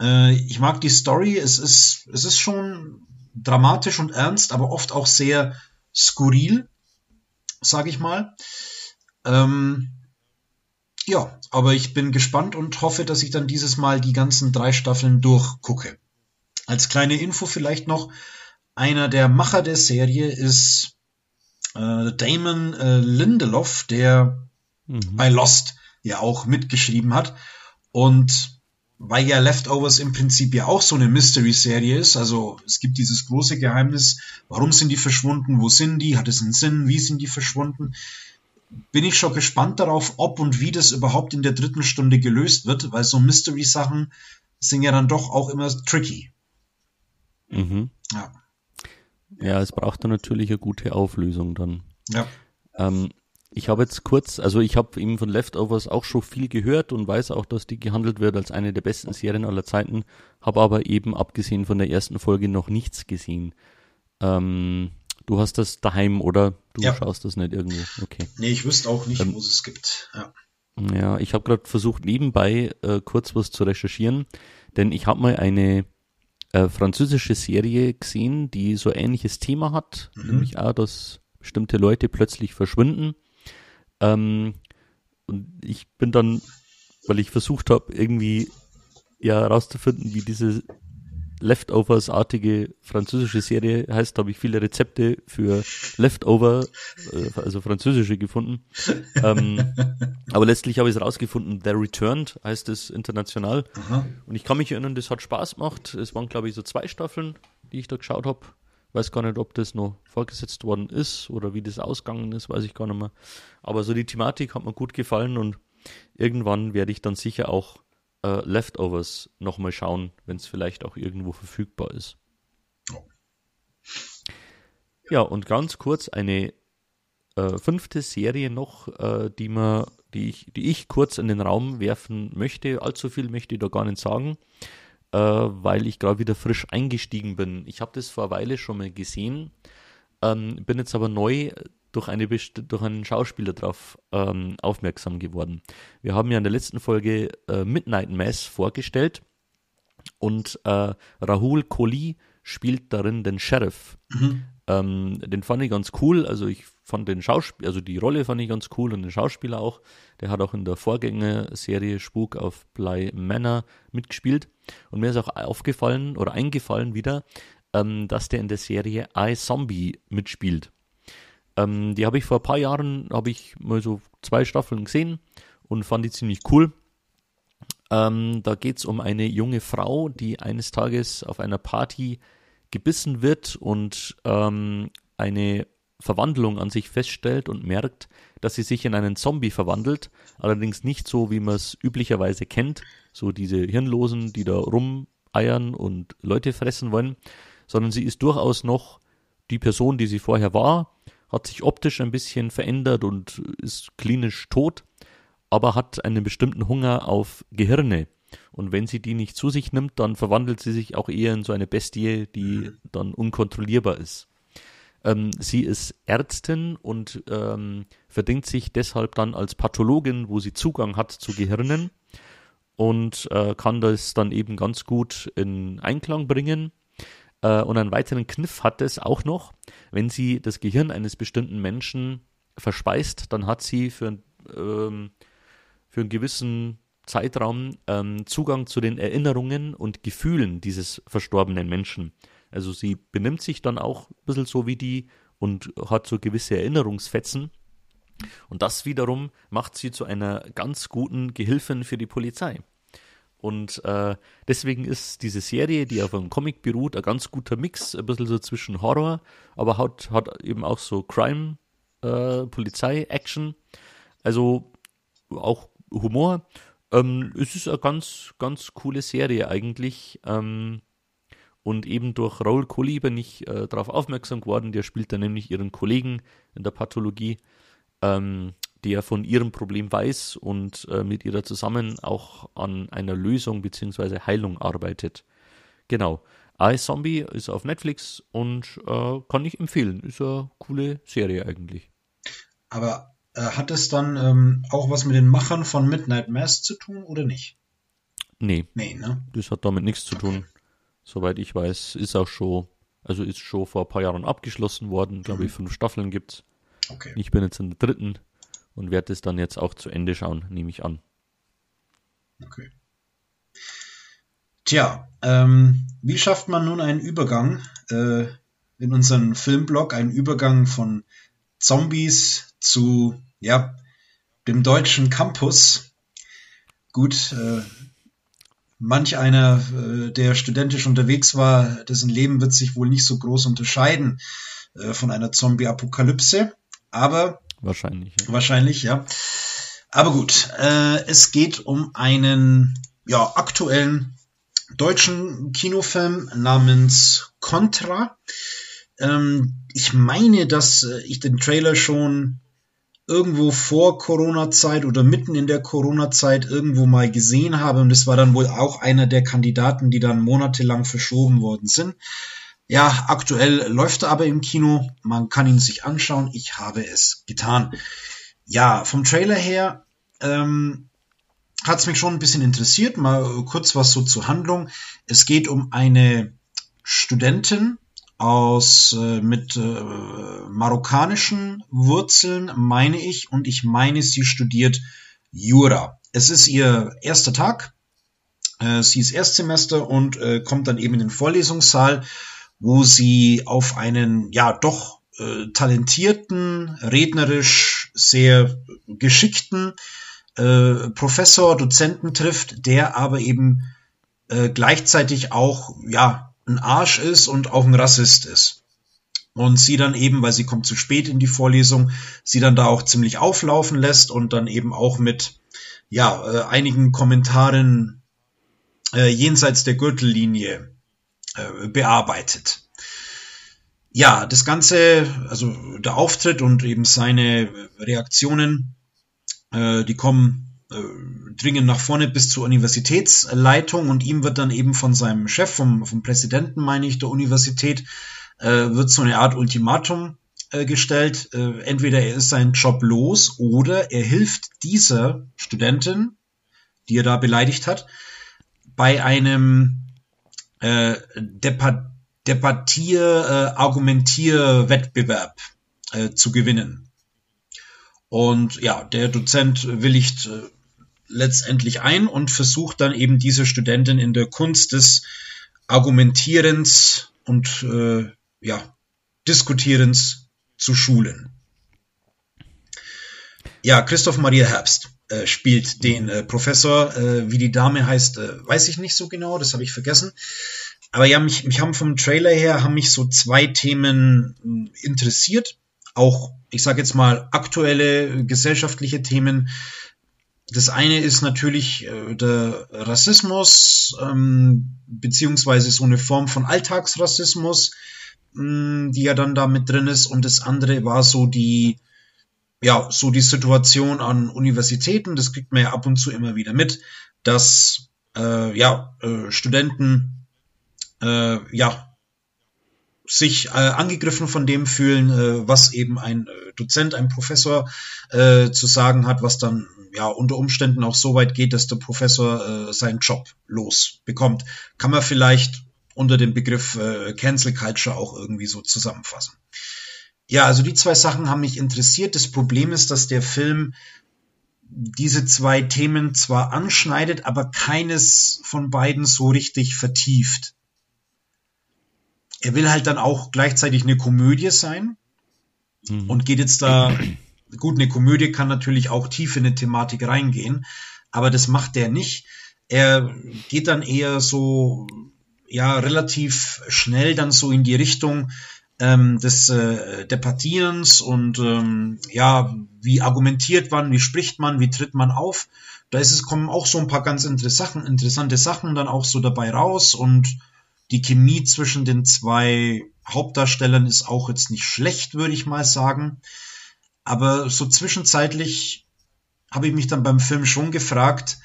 Äh, ich mag die Story. Es ist, es ist schon dramatisch und ernst, aber oft auch sehr skurril, sag ich mal. Ähm, ja, aber ich bin gespannt und hoffe, dass ich dann dieses Mal die ganzen drei Staffeln durchgucke. Als kleine Info vielleicht noch, einer der Macher der Serie ist äh, Damon äh, Lindelof, der mhm. bei Lost ja auch mitgeschrieben hat. Und weil ja Leftovers im Prinzip ja auch so eine Mystery-Serie ist, also es gibt dieses große Geheimnis, warum sind die verschwunden, wo sind die, hat es einen Sinn, wie sind die verschwunden, bin ich schon gespannt darauf, ob und wie das überhaupt in der dritten Stunde gelöst wird, weil so Mystery-Sachen sind ja dann doch auch immer tricky. Mhm. Ja. Ja, es braucht dann natürlich eine gute Auflösung dann. Ja. Ähm, ich habe jetzt kurz, also ich habe eben von Leftovers auch schon viel gehört und weiß auch, dass die gehandelt wird als eine der besten Serien aller Zeiten, habe aber eben abgesehen von der ersten Folge noch nichts gesehen. Ähm, Du hast das daheim oder du ja. schaust das nicht irgendwo. Okay. Nee, ich wüsste auch nicht, ähm, wo es gibt. Ja, ja ich habe gerade versucht, nebenbei äh, kurz was zu recherchieren, denn ich habe mal eine äh, französische Serie gesehen, die so ähnliches Thema hat, mhm. nämlich auch, dass bestimmte Leute plötzlich verschwinden. Ähm, und ich bin dann, weil ich versucht habe, irgendwie ja herauszufinden, wie diese Leftovers-artige französische Serie heißt, habe ich viele Rezepte für Leftover, äh, also französische gefunden. ähm, aber letztlich habe ich es rausgefunden, The Returned heißt es international. Aha. Und ich kann mich erinnern, das hat Spaß gemacht. Es waren, glaube ich, so zwei Staffeln, die ich da geschaut habe. Weiß gar nicht, ob das noch vorgesetzt worden ist oder wie das ausgegangen ist, weiß ich gar nicht mehr. Aber so die Thematik hat mir gut gefallen und irgendwann werde ich dann sicher auch äh, Leftovers nochmal schauen, wenn es vielleicht auch irgendwo verfügbar ist. Ja, und ganz kurz eine äh, fünfte Serie noch, äh, die, man, die, ich, die ich kurz in den Raum werfen möchte. Allzu viel möchte ich da gar nicht sagen, äh, weil ich gerade wieder frisch eingestiegen bin. Ich habe das vor einer Weile schon mal gesehen, ähm, bin jetzt aber neu durch, eine, durch einen Schauspieler darauf ähm, aufmerksam geworden. Wir haben ja in der letzten Folge äh, Midnight Mass vorgestellt und äh, Rahul Kohli spielt darin den Sheriff. Mhm. Ähm, den fand ich ganz cool. Also ich fand den Schauspieler, also die Rolle fand ich ganz cool und den Schauspieler auch. Der hat auch in der Vorgängerserie Spuk auf Bly Manor mitgespielt. Und mir ist auch aufgefallen oder eingefallen wieder, ähm, dass der in der Serie I Zombie mitspielt. Ähm, die habe ich vor ein paar Jahren, habe ich mal so zwei Staffeln gesehen und fand die ziemlich cool. Ähm, da geht es um eine junge Frau, die eines Tages auf einer Party gebissen wird und ähm, eine Verwandlung an sich feststellt und merkt, dass sie sich in einen Zombie verwandelt, allerdings nicht so, wie man es üblicherweise kennt, so diese Hirnlosen, die da rumeiern und Leute fressen wollen, sondern sie ist durchaus noch die Person, die sie vorher war, hat sich optisch ein bisschen verändert und ist klinisch tot, aber hat einen bestimmten Hunger auf Gehirne. Und wenn sie die nicht zu sich nimmt, dann verwandelt sie sich auch eher in so eine Bestie, die mhm. dann unkontrollierbar ist. Ähm, sie ist Ärztin und ähm, verdingt sich deshalb dann als Pathologin, wo sie Zugang hat zu Gehirnen und äh, kann das dann eben ganz gut in Einklang bringen äh, und einen weiteren Kniff hat es auch noch, wenn sie das Gehirn eines bestimmten Menschen verspeist, dann hat sie für, ähm, für einen gewissen Zeitraum ähm, Zugang zu den Erinnerungen und Gefühlen dieses verstorbenen Menschen. Also sie benimmt sich dann auch ein bisschen so wie die und hat so gewisse Erinnerungsfetzen. Und das wiederum macht sie zu einer ganz guten Gehilfin für die Polizei. Und äh, deswegen ist diese Serie, die auf einem Comic beruht, ein ganz guter Mix, ein bisschen so zwischen Horror, aber hat, hat eben auch so Crime äh, Polizei-Action. Also auch Humor. Ähm, es ist eine ganz, ganz coole Serie eigentlich. Ähm, und eben durch Raoul Colli bin ich äh, darauf aufmerksam geworden. Der spielt dann nämlich ihren Kollegen in der Pathologie, ähm, der von ihrem Problem weiß und äh, mit ihrer zusammen auch an einer Lösung bzw. Heilung arbeitet. Genau. iZombie ist auf Netflix und äh, kann ich empfehlen. Ist eine coole Serie eigentlich. Aber äh, hat es dann ähm, auch was mit den Machern von Midnight Mass zu tun oder nicht? Nee. Nee, ne? Das hat damit nichts zu okay. tun. Soweit ich weiß, ist auch schon, also ist schon vor ein paar Jahren abgeschlossen worden. Glaube mhm. ich, fünf Staffeln gibt's. Okay. Ich bin jetzt in der dritten und werde es dann jetzt auch zu Ende schauen, nehme ich an. Okay. Tja, ähm, wie schafft man nun einen Übergang äh, in unseren Filmblog, einen Übergang von Zombies zu ja, dem deutschen Campus? Gut, äh, manch einer, äh, der studentisch unterwegs war, dessen Leben wird sich wohl nicht so groß unterscheiden äh, von einer Zombie-Apokalypse. Aber wahrscheinlich, ja. wahrscheinlich, ja. Aber gut, äh, es geht um einen ja aktuellen deutschen Kinofilm namens Contra. Ähm, ich meine, dass äh, ich den Trailer schon irgendwo vor Corona-Zeit oder mitten in der Corona-Zeit irgendwo mal gesehen habe. Und es war dann wohl auch einer der Kandidaten, die dann monatelang verschoben worden sind. Ja, aktuell läuft er aber im Kino. Man kann ihn sich anschauen. Ich habe es getan. Ja, vom Trailer her ähm, hat es mich schon ein bisschen interessiert. Mal kurz was so zur Handlung. Es geht um eine Studentin, aus äh, mit äh, marokkanischen Wurzeln, meine ich, und ich meine, sie studiert Jura. Es ist ihr erster Tag. Äh, sie ist Erstsemester und äh, kommt dann eben in den Vorlesungssaal, wo sie auf einen ja doch äh, talentierten, rednerisch sehr geschickten äh, Professor, Dozenten trifft, der aber eben äh, gleichzeitig auch ja ein Arsch ist und auch ein Rassist ist. Und sie dann eben, weil sie kommt zu spät in die Vorlesung, sie dann da auch ziemlich auflaufen lässt und dann eben auch mit ja, äh, einigen Kommentaren äh, jenseits der Gürtellinie bearbeitet. Ja, das Ganze, also der Auftritt und eben seine Reaktionen, äh, die kommen äh, dringen nach vorne bis zur Universitätsleitung und ihm wird dann eben von seinem Chef, vom, vom Präsidenten, meine ich, der Universität, äh, wird so eine Art Ultimatum äh, gestellt. Äh, entweder er ist seinen Job los oder er hilft dieser Studentin, die er da beleidigt hat, bei einem äh, Debat Debattier, äh, Argumentier-Wettbewerb äh, zu gewinnen. Und ja, der Dozent willigt äh, letztendlich ein und versucht dann eben diese Studentin in der Kunst des Argumentierens und äh, ja, Diskutierens zu schulen. Ja, Christoph Maria Herbst äh, spielt den äh, Professor. Äh, wie die Dame heißt, äh, weiß ich nicht so genau, das habe ich vergessen. Aber ja, mich, mich haben vom Trailer her haben mich so zwei Themen hm, interessiert. Auch, ich sage jetzt mal, aktuelle gesellschaftliche Themen, das eine ist natürlich äh, der Rassismus, ähm, beziehungsweise so eine Form von Alltagsrassismus, mh, die ja dann da mit drin ist. Und das andere war so die, ja, so die Situation an Universitäten. Das kriegt man ja ab und zu immer wieder mit, dass äh, ja, äh, Studenten äh, ja sich äh, angegriffen von dem fühlen, äh, was eben ein äh, Dozent, ein Professor äh, zu sagen hat, was dann ja unter Umständen auch so weit geht, dass der Professor äh, seinen Job losbekommt. Kann man vielleicht unter dem Begriff äh, Cancel Culture auch irgendwie so zusammenfassen. Ja, also die zwei Sachen haben mich interessiert. Das Problem ist, dass der Film diese zwei Themen zwar anschneidet, aber keines von beiden so richtig vertieft er will halt dann auch gleichzeitig eine Komödie sein mhm. und geht jetzt da, gut, eine Komödie kann natürlich auch tief in eine Thematik reingehen, aber das macht er nicht. Er geht dann eher so, ja, relativ schnell dann so in die Richtung, ähm, des äh, Debattierens und ähm, ja, wie argumentiert man, wie spricht man, wie tritt man auf. Da ist es kommen auch so ein paar ganz interessante, interessante Sachen dann auch so dabei raus und die Chemie zwischen den zwei Hauptdarstellern ist auch jetzt nicht schlecht, würde ich mal sagen. Aber so zwischenzeitlich habe ich mich dann beim Film schon gefragt,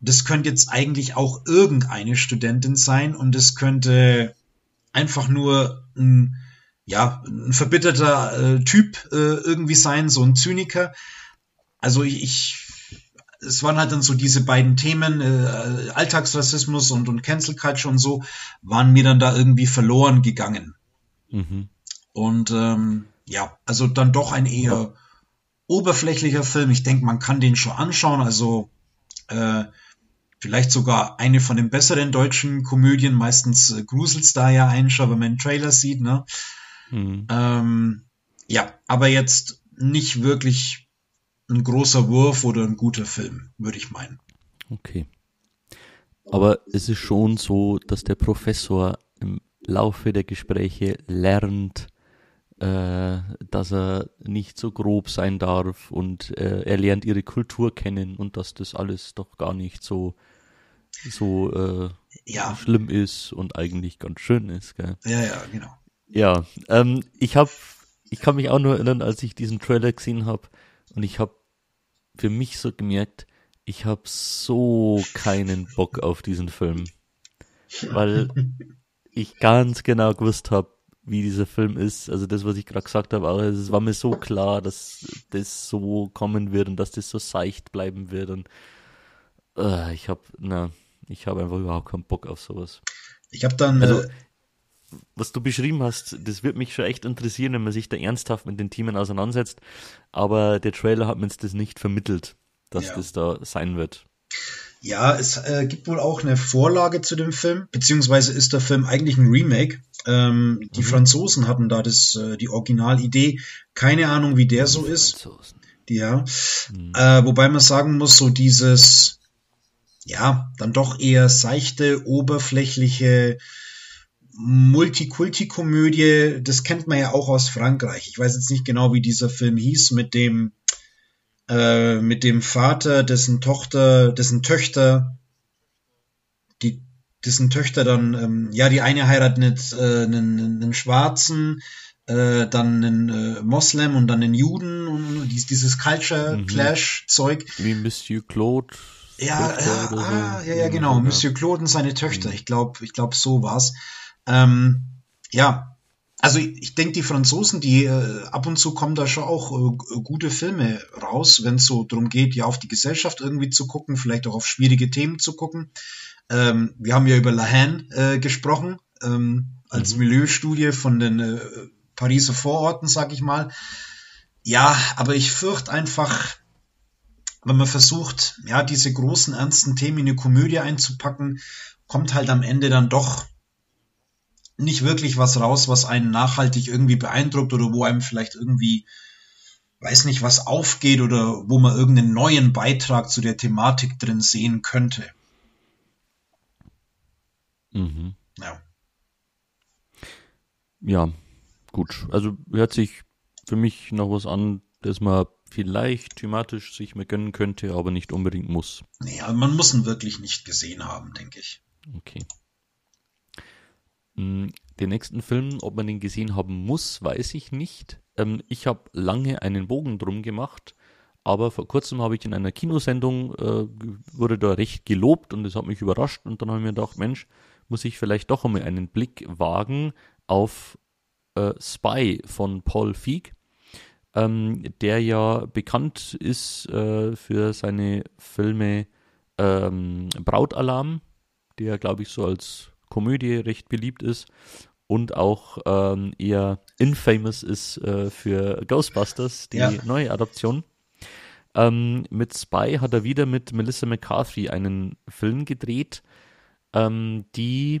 das könnte jetzt eigentlich auch irgendeine Studentin sein und es könnte einfach nur ein, ja, ein verbitterter äh, Typ äh, irgendwie sein, so ein Zyniker. Also ich, ich es waren halt dann so diese beiden Themen, äh, Alltagsrassismus und, und Cancel Culture und so, waren mir dann da irgendwie verloren gegangen. Mhm. Und ähm, ja, also dann doch ein eher oberflächlicher Film. Ich denke, man kann den schon anschauen. Also äh, vielleicht sogar eine von den besseren deutschen Komödien. Meistens äh, gruselt's da ja ein, schon wenn man einen Trailer sieht. Ne? Mhm. Ähm, ja, aber jetzt nicht wirklich ein großer Wurf oder ein guter Film, würde ich meinen. Okay. Aber es ist schon so, dass der Professor im Laufe der Gespräche lernt, äh, dass er nicht so grob sein darf und äh, er lernt ihre Kultur kennen und dass das alles doch gar nicht so so äh, ja. schlimm ist und eigentlich ganz schön ist. Gell? Ja, ja, genau. Ja, ähm, ich habe, ich kann mich auch nur erinnern, als ich diesen Trailer gesehen habe und ich habe für mich so gemerkt, ich habe so keinen Bock auf diesen Film, weil ich ganz genau gewusst habe, wie dieser Film ist. Also das, was ich gerade gesagt habe, auch es war mir so klar, dass das so kommen wird und dass das so seicht bleiben wird und äh, ich habe, na, ich habe einfach überhaupt keinen Bock auf sowas. Ich habe dann also, äh, was du beschrieben hast, das wird mich schon echt interessieren, wenn man sich da ernsthaft mit den Themen auseinandersetzt. Aber der Trailer hat mir jetzt das nicht vermittelt, dass ja. das da sein wird. Ja, es äh, gibt wohl auch eine Vorlage zu dem Film, beziehungsweise ist der Film eigentlich ein Remake. Ähm, die mhm. Franzosen hatten da das, äh, die Originalidee. Keine Ahnung, wie der die so ist. Die, ja. Mhm. Äh, wobei man sagen muss, so dieses, ja, dann doch eher seichte, oberflächliche, Multikulti-Komödie, das kennt man ja auch aus Frankreich. Ich weiß jetzt nicht genau, wie dieser Film hieß, mit dem, äh, mit dem Vater, dessen Tochter, dessen Töchter, die, dessen Töchter dann, ähm, ja, die eine heiratet äh, einen, einen Schwarzen, äh, dann einen äh, Moslem und dann einen Juden und, und dieses Culture mhm. Wie Monsieur Claude. Ja, ja, ah, ja, ja, genau. Monsieur Claude und seine Töchter. Mhm. Ich glaube, ich glaube, so war's. Ähm, ja, also ich, ich denke, die Franzosen, die äh, ab und zu kommen da schon auch äh, gute Filme raus, wenn es so darum geht, ja auf die Gesellschaft irgendwie zu gucken, vielleicht auch auf schwierige Themen zu gucken. Ähm, wir haben ja über La Haine äh, gesprochen, ähm, als mhm. Milieustudie von den äh, Pariser Vororten, sag ich mal. Ja, aber ich fürchte einfach, wenn man versucht, ja, diese großen, ernsten Themen in eine Komödie einzupacken, kommt halt am Ende dann doch nicht wirklich was raus, was einen nachhaltig irgendwie beeindruckt oder wo einem vielleicht irgendwie, weiß nicht, was aufgeht oder wo man irgendeinen neuen Beitrag zu der Thematik drin sehen könnte. Mhm. Ja. Ja, gut. Also hört sich für mich noch was an, das man vielleicht thematisch sich mehr gönnen könnte, aber nicht unbedingt muss. Nee, aber man muss ihn wirklich nicht gesehen haben, denke ich. Okay. Mm, den nächsten Film, ob man den gesehen haben muss, weiß ich nicht. Ähm, ich habe lange einen Bogen drum gemacht, aber vor kurzem habe ich in einer Kinosendung, äh, wurde da recht gelobt und das hat mich überrascht und dann habe ich mir gedacht, Mensch, muss ich vielleicht doch einmal einen Blick wagen auf äh, Spy von Paul Feig, ähm, der ja bekannt ist äh, für seine Filme ähm, Brautalarm, der glaube ich so als Komödie recht beliebt ist und auch ähm, eher infamous ist äh, für Ghostbusters, die ja. neue Adaption. Ähm, mit Spy hat er wieder mit Melissa McCarthy einen Film gedreht, ähm, die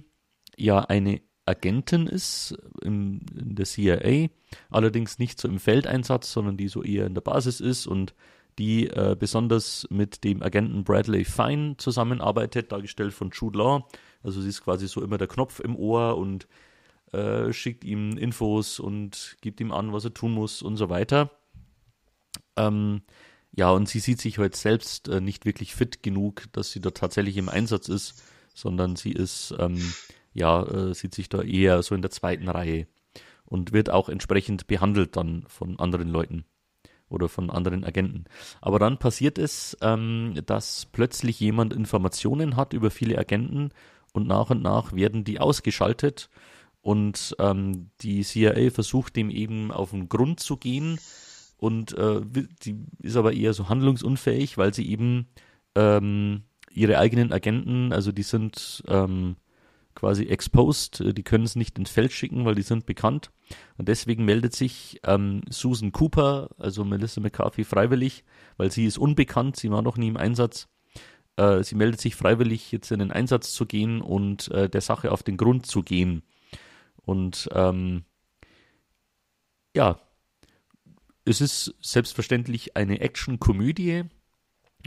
ja eine Agentin ist im, in der CIA, allerdings nicht so im Feldeinsatz, sondern die so eher in der Basis ist und die äh, besonders mit dem Agenten Bradley Fine zusammenarbeitet, dargestellt von Jude Law, also sie ist quasi so immer der Knopf im Ohr und äh, schickt ihm Infos und gibt ihm an, was er tun muss und so weiter. Ähm, ja, und sie sieht sich halt selbst äh, nicht wirklich fit genug, dass sie da tatsächlich im Einsatz ist, sondern sie ist, ähm, ja, äh, sieht sich da eher so in der zweiten Reihe und wird auch entsprechend behandelt dann von anderen Leuten oder von anderen Agenten. Aber dann passiert es, ähm, dass plötzlich jemand Informationen hat über viele Agenten und nach und nach werden die ausgeschaltet und ähm, die CIA versucht dem eben auf den Grund zu gehen und äh, die ist aber eher so handlungsunfähig, weil sie eben ähm, ihre eigenen Agenten, also die sind ähm, quasi exposed, äh, die können es nicht ins Feld schicken, weil die sind bekannt. Und deswegen meldet sich ähm, Susan Cooper, also Melissa McCarthy, freiwillig, weil sie ist unbekannt, sie war noch nie im Einsatz. Äh, sie meldet sich freiwillig, jetzt in den Einsatz zu gehen und äh, der Sache auf den Grund zu gehen. Und ähm, ja, es ist selbstverständlich eine Action-Komödie.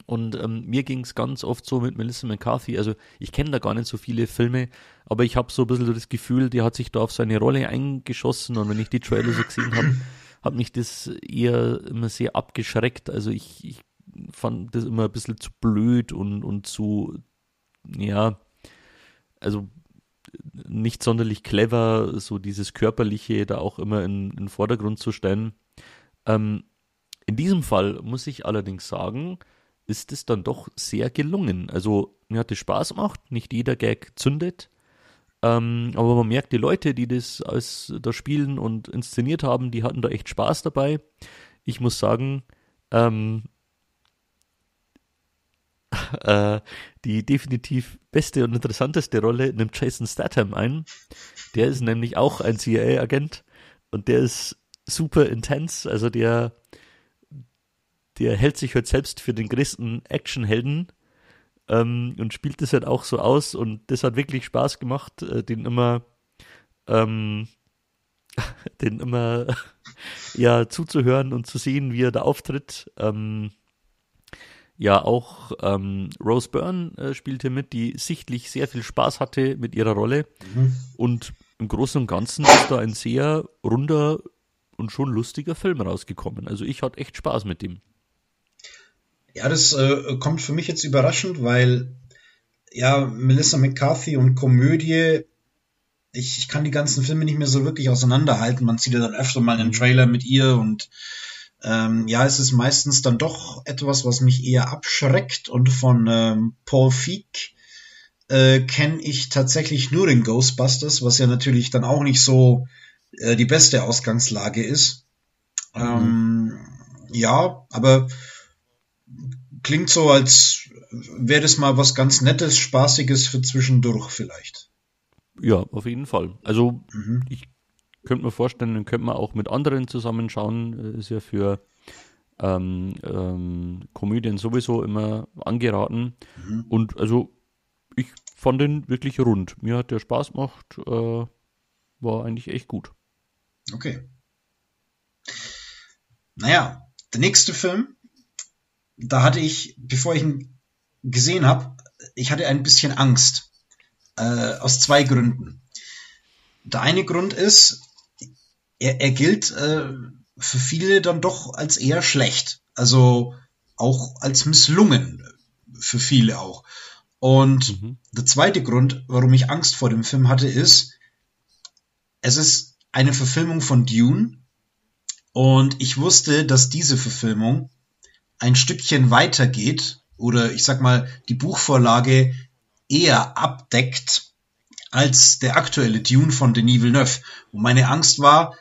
Und ähm, mir ging es ganz oft so mit Melissa McCarthy. Also ich kenne da gar nicht so viele Filme, aber ich habe so ein bisschen das Gefühl, die hat sich da auf seine Rolle eingeschossen. Und wenn ich die Trailer so gesehen habe, hat mich das eher immer sehr abgeschreckt. Also ich, ich fand das immer ein bisschen zu blöd und, und zu, ja, also nicht sonderlich clever, so dieses Körperliche da auch immer in, in den Vordergrund zu stellen. Ähm, in diesem Fall muss ich allerdings sagen, ist es dann doch sehr gelungen. Also mir hat es Spaß gemacht, nicht jeder Gag zündet, ähm, aber man merkt, die Leute, die das als da spielen und inszeniert haben, die hatten da echt Spaß dabei. Ich muss sagen, ähm, äh, die definitiv beste und interessanteste Rolle nimmt Jason Statham ein. Der ist nämlich auch ein CIA-Agent und der ist super intens. Also der, der hält sich halt selbst für den größten Actionhelden ähm, und spielt das halt auch so aus und das hat wirklich Spaß gemacht, äh, den immer, ähm, den immer ja zuzuhören und zu sehen, wie er da auftritt. Ähm, ja, auch ähm, Rose Byrne äh, spielte mit, die sichtlich sehr viel Spaß hatte mit ihrer Rolle. Mhm. Und im Großen und Ganzen ist da ein sehr runder und schon lustiger Film rausgekommen. Also ich hatte echt Spaß mit dem. Ja, das äh, kommt für mich jetzt überraschend, weil ja, Melissa McCarthy und Komödie, ich, ich kann die ganzen Filme nicht mehr so wirklich auseinanderhalten. Man sieht ja dann öfter mal einen Trailer mit ihr und ähm, ja, es ist meistens dann doch etwas, was mich eher abschreckt und von ähm, Paul Feig äh, kenne ich tatsächlich nur den Ghostbusters, was ja natürlich dann auch nicht so äh, die beste Ausgangslage ist. Mhm. Ähm, ja, aber klingt so, als wäre das mal was ganz Nettes, Spaßiges für zwischendurch vielleicht. Ja, auf jeden Fall. Also mhm. ich könnte mir vorstellen, dann könnte man auch mit anderen zusammenschauen. Äh, ist ja für ähm, ähm, Komödien sowieso immer angeraten. Mhm. Und also ich fand den wirklich rund. Mir hat der Spaß gemacht. Äh, war eigentlich echt gut. Okay. Naja, der nächste Film, da hatte ich, bevor ich ihn gesehen habe, ich hatte ein bisschen Angst. Äh, aus zwei Gründen. Der eine Grund ist, er, er gilt äh, für viele dann doch als eher schlecht. Also auch als misslungen für viele auch. Und mhm. der zweite Grund, warum ich Angst vor dem Film hatte, ist, es ist eine Verfilmung von Dune und ich wusste, dass diese Verfilmung ein Stückchen weiter geht oder ich sag mal die Buchvorlage eher abdeckt als der aktuelle Dune von Denis Villeneuve. Und meine Angst war,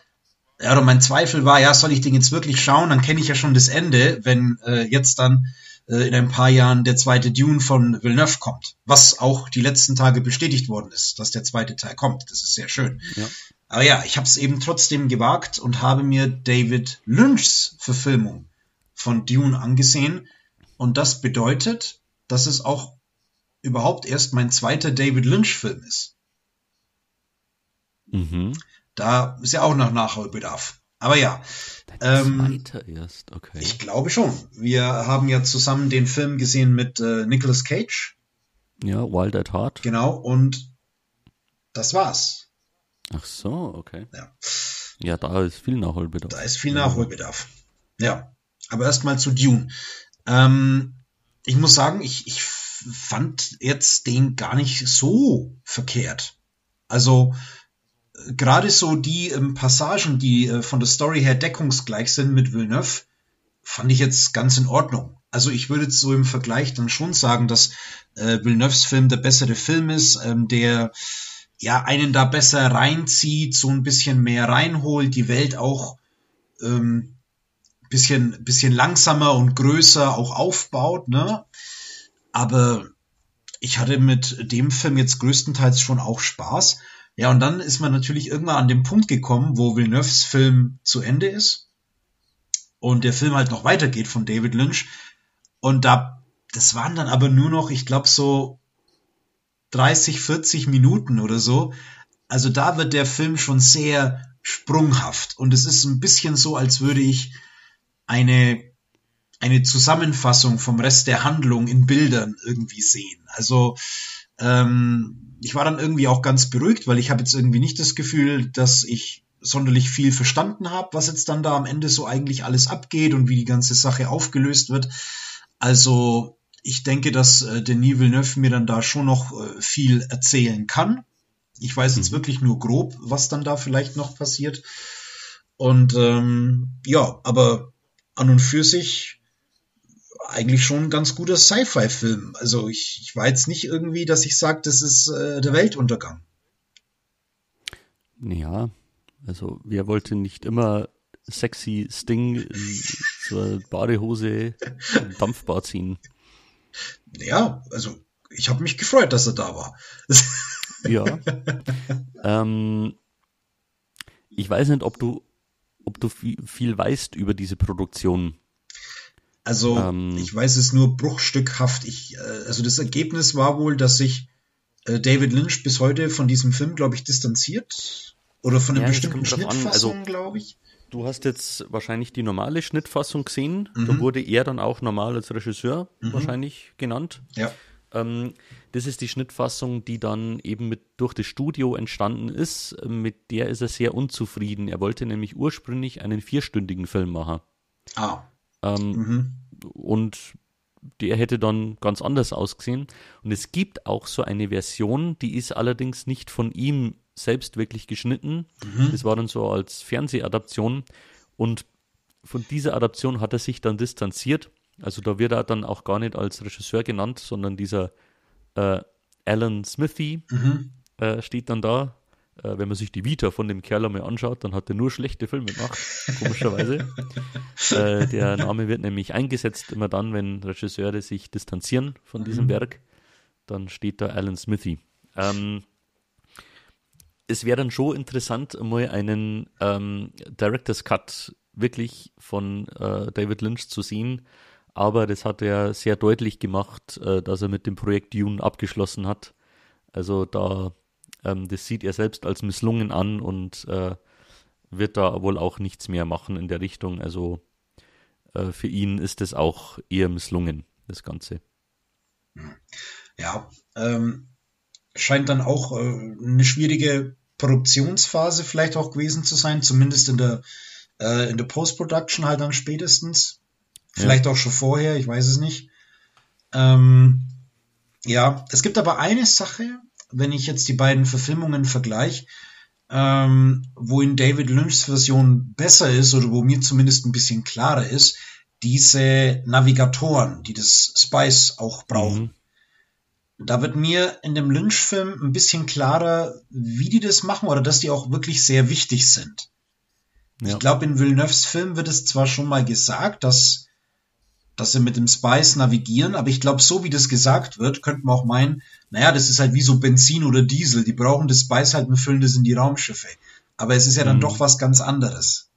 ja, oder mein Zweifel war, ja, soll ich den jetzt wirklich schauen? Dann kenne ich ja schon das Ende, wenn äh, jetzt dann äh, in ein paar Jahren der zweite Dune von Villeneuve kommt. Was auch die letzten Tage bestätigt worden ist, dass der zweite Teil kommt. Das ist sehr schön. Ja. Aber ja, ich habe es eben trotzdem gewagt und habe mir David Lynchs Verfilmung von Dune angesehen. Und das bedeutet, dass es auch überhaupt erst mein zweiter David Lynch-Film ist. Mhm. Da ist ja auch noch Nachholbedarf. Aber ja. Ähm, erst, okay. Ich glaube schon. Wir haben ja zusammen den Film gesehen mit äh, Nicolas Cage. Ja, Wild at Heart. Genau, und das war's. Ach so, okay. Ja. Ja, da ist viel Nachholbedarf. Da ist viel Nachholbedarf. Ja, aber erstmal zu Dune. Ähm, ich muss sagen, ich, ich fand jetzt den gar nicht so verkehrt. Also gerade so die ähm, Passagen, die äh, von der Story her deckungsgleich sind mit Villeneuve, fand ich jetzt ganz in Ordnung. Also ich würde so im Vergleich dann schon sagen, dass äh, Villeneuves Film der bessere Film ist, ähm, der ja einen da besser reinzieht, so ein bisschen mehr reinholt, die Welt auch ähm, bisschen bisschen langsamer und größer auch aufbaut, ne? Aber ich hatte mit dem Film jetzt größtenteils schon auch Spaß. Ja, und dann ist man natürlich irgendwann an den Punkt gekommen, wo Villeneuves Film zu Ende ist und der Film halt noch weitergeht von David Lynch. Und da, das waren dann aber nur noch, ich glaube, so 30, 40 Minuten oder so. Also da wird der Film schon sehr sprunghaft. Und es ist ein bisschen so, als würde ich eine, eine Zusammenfassung vom Rest der Handlung in Bildern irgendwie sehen. Also ähm, ich war dann irgendwie auch ganz beruhigt, weil ich habe jetzt irgendwie nicht das Gefühl, dass ich sonderlich viel verstanden habe, was jetzt dann da am Ende so eigentlich alles abgeht und wie die ganze Sache aufgelöst wird. Also ich denke, dass äh, Denis Villeneuve mir dann da schon noch äh, viel erzählen kann. Ich weiß jetzt mhm. wirklich nur grob, was dann da vielleicht noch passiert. Und ähm, ja, aber an und für sich eigentlich schon ein ganz guter Sci-Fi-Film. Also ich, ich war jetzt nicht irgendwie, dass ich sage, das ist äh, der Weltuntergang. Ja, also wer wollte nicht immer sexy Sting in zur Badehose im Dampfbad ziehen? Ja, also ich habe mich gefreut, dass er da war. ja. Ähm, ich weiß nicht, ob du, ob du viel, viel weißt über diese Produktion. Also ähm, ich weiß es nur bruchstückhaft. Ich, äh, also das Ergebnis war wohl, dass sich äh, David Lynch bis heute von diesem Film, glaube ich, distanziert. Oder von einer ja, bestimmten Schnittfassung, also, glaube ich. Du hast jetzt wahrscheinlich die normale Schnittfassung gesehen. Mhm. Da wurde er dann auch normal als Regisseur mhm. wahrscheinlich genannt. Ja. Ähm, das ist die Schnittfassung, die dann eben mit, durch das Studio entstanden ist. Mit der ist er sehr unzufrieden. Er wollte nämlich ursprünglich einen vierstündigen Film machen. Ah. Ähm, mhm. Und der hätte dann ganz anders ausgesehen. Und es gibt auch so eine Version, die ist allerdings nicht von ihm selbst wirklich geschnitten. Mhm. Das war dann so als Fernsehadaption. Und von dieser Adaption hat er sich dann distanziert. Also da wird er dann auch gar nicht als Regisseur genannt, sondern dieser äh, Alan Smithy mhm. äh, steht dann da. Äh, wenn man sich die Vita von dem Kerl einmal anschaut, dann hat er nur schlechte Filme gemacht, komischerweise. Äh, der Name wird nämlich eingesetzt immer dann, wenn Regisseure sich distanzieren von mhm. diesem Werk. Dann steht da Alan Smithy. Ähm, es wäre dann schon interessant, mal einen ähm, Director's Cut wirklich von äh, David Lynch zu sehen. Aber das hat er sehr deutlich gemacht, äh, dass er mit dem Projekt Dune abgeschlossen hat. Also da, ähm, das sieht er selbst als misslungen an und äh, wird da wohl auch nichts mehr machen in der Richtung. Also äh, für ihn ist es auch eher misslungen, das Ganze. Ja, ähm, scheint dann auch äh, eine schwierige Produktionsphase vielleicht auch gewesen zu sein, zumindest in der, äh, in der Post-Production halt dann spätestens. Vielleicht ja. auch schon vorher, ich weiß es nicht. Ähm, ja, es gibt aber eine Sache, wenn ich jetzt die beiden Verfilmungen vergleiche, ähm, wo in David Lynchs Version besser ist oder wo mir zumindest ein bisschen klarer ist, diese Navigatoren, die das Spice auch brauchen. Mhm. Da wird mir in dem Lynch-Film ein bisschen klarer, wie die das machen oder dass die auch wirklich sehr wichtig sind. Ja. Ich glaube, in Villeneuves Film wird es zwar schon mal gesagt, dass, dass sie mit dem Spice navigieren, aber ich glaube, so wie das gesagt wird, könnte man auch meinen, naja, das ist halt wie so Benzin oder Diesel. Die brauchen das Spice halt und füllen das in die Raumschiffe. Aber es ist ja dann mhm. doch was ganz anderes.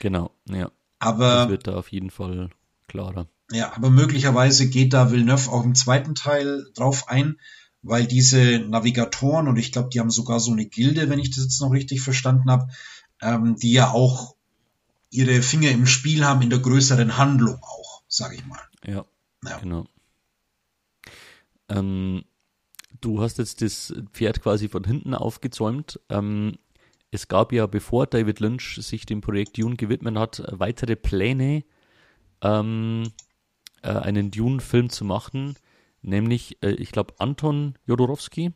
Genau, ja. Aber. Das wird da auf jeden Fall klarer. Ja, aber möglicherweise geht da Villeneuve auch im zweiten Teil drauf ein, weil diese Navigatoren, und ich glaube, die haben sogar so eine Gilde, wenn ich das jetzt noch richtig verstanden habe, ähm, die ja auch ihre Finger im Spiel haben in der größeren Handlung auch, sage ich mal. Ja, ja. genau. Ähm, du hast jetzt das Pferd quasi von hinten aufgezäumt. Ähm, es gab ja, bevor David Lynch sich dem Projekt Dune gewidmet hat, weitere Pläne, ähm, äh, einen Dune-Film zu machen, nämlich, äh, ich glaube, Anton Jodorowski.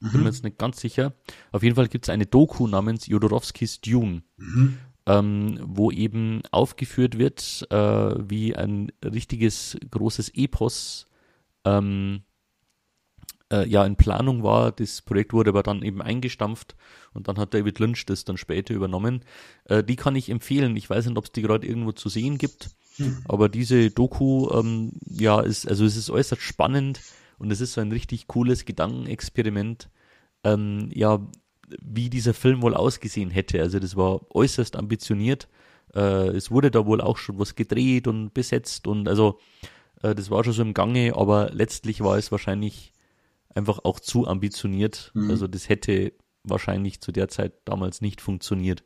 Mhm. Bin mir jetzt nicht ganz sicher. Auf jeden Fall gibt es eine Doku namens Jodorowskis Dune, mhm. Ähm, wo eben aufgeführt wird, äh, wie ein richtiges großes Epos ähm, äh, ja in Planung war. Das Projekt wurde aber dann eben eingestampft und dann hat David Lynch das dann später übernommen. Äh, die kann ich empfehlen. Ich weiß nicht, ob es die gerade irgendwo zu sehen gibt, hm. aber diese Doku, ähm, ja, ist, also es ist äußerst spannend und es ist so ein richtig cooles Gedankenexperiment, ähm, ja, wie dieser Film wohl ausgesehen hätte. Also das war äußerst ambitioniert. Äh, es wurde da wohl auch schon was gedreht und besetzt und also äh, das war schon so im Gange, aber letztlich war es wahrscheinlich einfach auch zu ambitioniert. Mhm. Also das hätte wahrscheinlich zu der Zeit damals nicht funktioniert.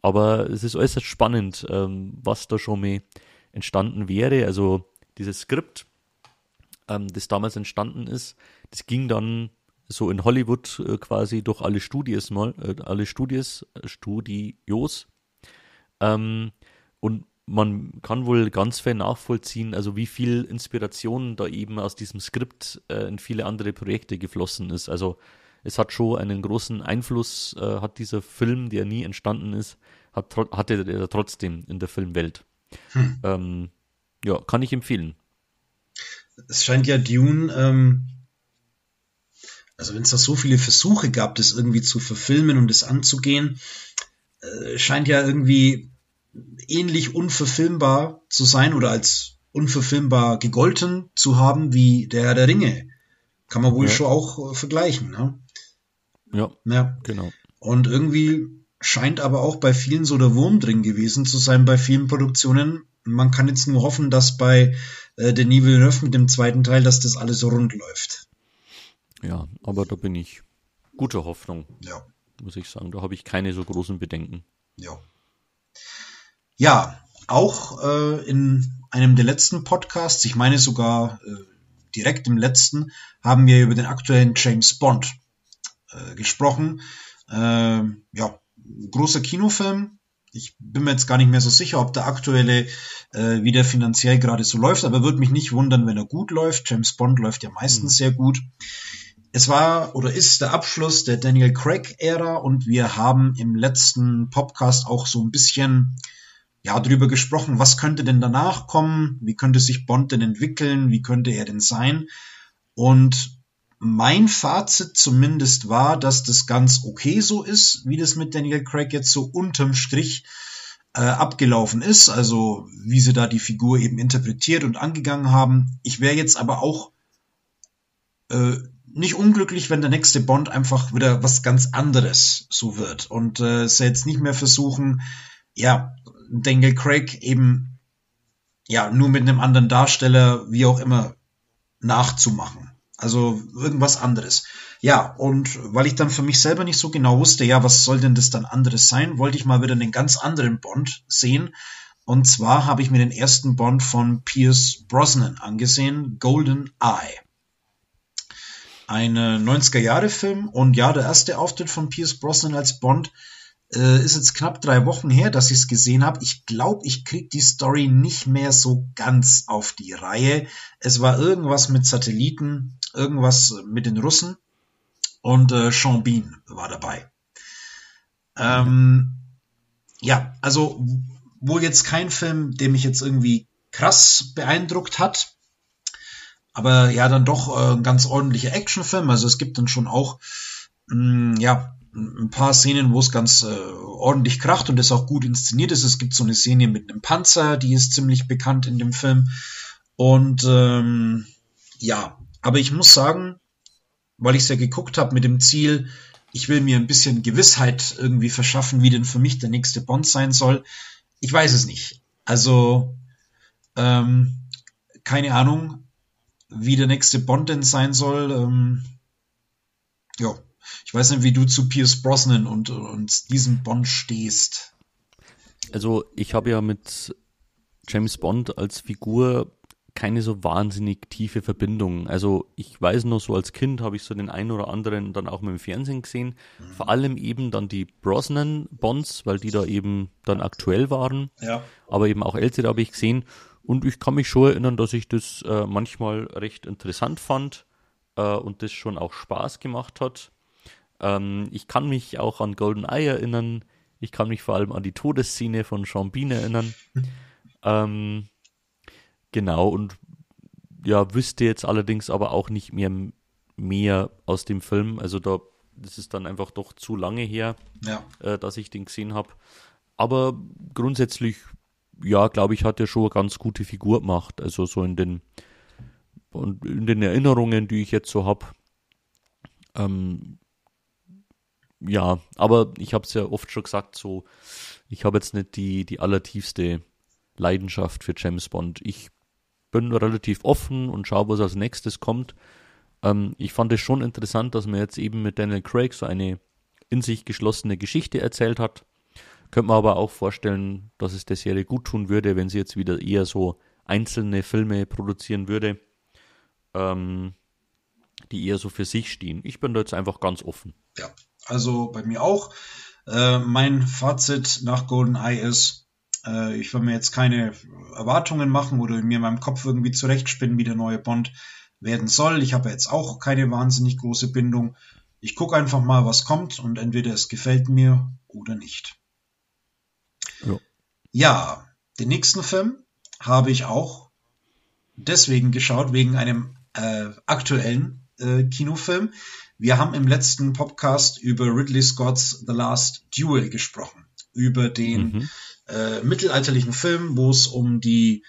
Aber es ist äußerst spannend, ähm, was da schon mal entstanden wäre. Also dieses Skript, ähm, das damals entstanden ist, das ging dann so in Hollywood äh, quasi durch alle Studios mal, äh, alle Studios, äh, Studios. Ähm, und man kann wohl ganz fair nachvollziehen, also wie viel Inspiration da eben aus diesem Skript äh, in viele andere Projekte geflossen ist. Also es hat schon einen großen Einfluss, äh, hat dieser Film, der nie entstanden ist, hat, hatte er trotzdem in der Filmwelt. Hm. Ähm, ja, kann ich empfehlen. Es scheint ja Dune, ähm, also wenn es da so viele Versuche gab, das irgendwie zu verfilmen und das anzugehen, äh, scheint ja irgendwie ähnlich unverfilmbar zu sein oder als unverfilmbar gegolten zu haben wie der Herr der Ringe. Kann man wohl ja. schon auch äh, vergleichen. Ne? Ja, ja, genau. Und irgendwie scheint aber auch bei vielen so der Wurm drin gewesen zu sein, bei vielen Produktionen. Man kann jetzt nur hoffen, dass bei äh, Denis Villeneuve mit dem zweiten Teil, dass das alles so rund läuft. Ja, aber da bin ich guter Hoffnung. Ja. Muss ich sagen. Da habe ich keine so großen Bedenken. Ja. Ja, auch äh, in einem der letzten Podcasts, ich meine sogar äh, direkt im letzten, haben wir über den aktuellen James Bond äh, gesprochen. Äh, ja, großer Kinofilm. Ich bin mir jetzt gar nicht mehr so sicher, ob der aktuelle äh, wieder finanziell gerade so läuft, aber würde mich nicht wundern, wenn er gut läuft. James Bond läuft ja meistens mhm. sehr gut. Es war oder ist der Abschluss der Daniel Craig-Ära und wir haben im letzten Podcast auch so ein bisschen ja, drüber gesprochen, was könnte denn danach kommen, wie könnte sich Bond denn entwickeln, wie könnte er denn sein. Und mein Fazit zumindest war, dass das ganz okay so ist, wie das mit Daniel Craig jetzt so unterm Strich äh, abgelaufen ist, also wie sie da die Figur eben interpretiert und angegangen haben. Ich wäre jetzt aber auch äh, nicht unglücklich, wenn der nächste Bond einfach wieder was ganz anderes so wird und äh, sie jetzt nicht mehr versuchen, ja, Daniel Craig eben ja nur mit einem anderen Darsteller, wie auch immer, nachzumachen. Also irgendwas anderes. Ja, und weil ich dann für mich selber nicht so genau wusste, ja, was soll denn das dann anderes sein, wollte ich mal wieder einen ganz anderen Bond sehen. Und zwar habe ich mir den ersten Bond von Pierce Brosnan angesehen, Golden Eye. Ein 90er-Jahre-Film und ja, der erste Auftritt von Pierce Brosnan als Bond äh, ist jetzt knapp drei Wochen her, dass ich es gesehen habe. Ich glaube, ich krieg die Story nicht mehr so ganz auf die Reihe. Es war irgendwas mit Satelliten, irgendwas mit den Russen und äh, Sean Bean war dabei. Ähm, ja, also wohl jetzt kein Film, der mich jetzt irgendwie krass beeindruckt hat. Aber ja, dann doch äh, ganz ordentlicher Actionfilm. Also es gibt dann schon auch, mh, mm, ja, ein paar Szenen, wo es ganz äh, ordentlich kracht und es auch gut inszeniert ist. Es gibt so eine Szene mit einem Panzer, die ist ziemlich bekannt in dem Film. Und ähm, ja, aber ich muss sagen, weil ich es ja geguckt habe mit dem Ziel, ich will mir ein bisschen Gewissheit irgendwie verschaffen, wie denn für mich der nächste Bond sein soll. Ich weiß es nicht. Also ähm, keine Ahnung, wie der nächste Bond denn sein soll. Ähm, ja, ich weiß nicht, wie du zu Pierce Brosnan und, und diesem Bond stehst. Also ich habe ja mit James Bond als Figur keine so wahnsinnig tiefe Verbindung. Also ich weiß noch so als Kind habe ich so den einen oder anderen dann auch mit dem Fernsehen gesehen. Mhm. Vor allem eben dann die Brosnan Bonds, weil die da eben dann aktuell waren. Ja. Aber eben auch ältere habe ich gesehen. Und ich kann mich schon erinnern, dass ich das äh, manchmal recht interessant fand äh, und das schon auch Spaß gemacht hat. Ähm, ich kann mich auch an Golden Eye erinnern. Ich kann mich vor allem an die Todesszene von Sean Bean erinnern. ähm, Genau, und ja, wüsste jetzt allerdings aber auch nicht mehr mehr aus dem Film. Also da, das ist dann einfach doch zu lange her, ja. äh, dass ich den gesehen habe. Aber grundsätzlich, ja, glaube ich, hat er schon eine ganz gute Figur gemacht. Also so in den, in den Erinnerungen, die ich jetzt so habe. Ähm, ja, aber ich habe es ja oft schon gesagt, so, ich habe jetzt nicht die, die allertiefste Leidenschaft für James Bond. Ich bin relativ offen und schaue, was als nächstes kommt. Ähm, ich fand es schon interessant, dass man jetzt eben mit Daniel Craig so eine in sich geschlossene Geschichte erzählt hat. Könnte man aber auch vorstellen, dass es der Serie gut tun würde, wenn sie jetzt wieder eher so einzelne Filme produzieren würde, ähm, die eher so für sich stehen. Ich bin da jetzt einfach ganz offen. Ja, also bei mir auch. Äh, mein Fazit nach GoldenEye ist, äh, ich will mir jetzt keine Erwartungen machen oder mir in meinem Kopf irgendwie zurechtspinnen, wie der neue Bond werden soll. Ich habe jetzt auch keine wahnsinnig große Bindung. Ich gucke einfach mal, was kommt und entweder es gefällt mir oder nicht. Ja, ja den nächsten Film habe ich auch deswegen geschaut, wegen einem äh, aktuellen äh, Kinofilm. Wir haben im letzten Podcast über Ridley Scott's The Last Duel gesprochen, über den mhm. äh, mittelalterlichen Film, wo es um die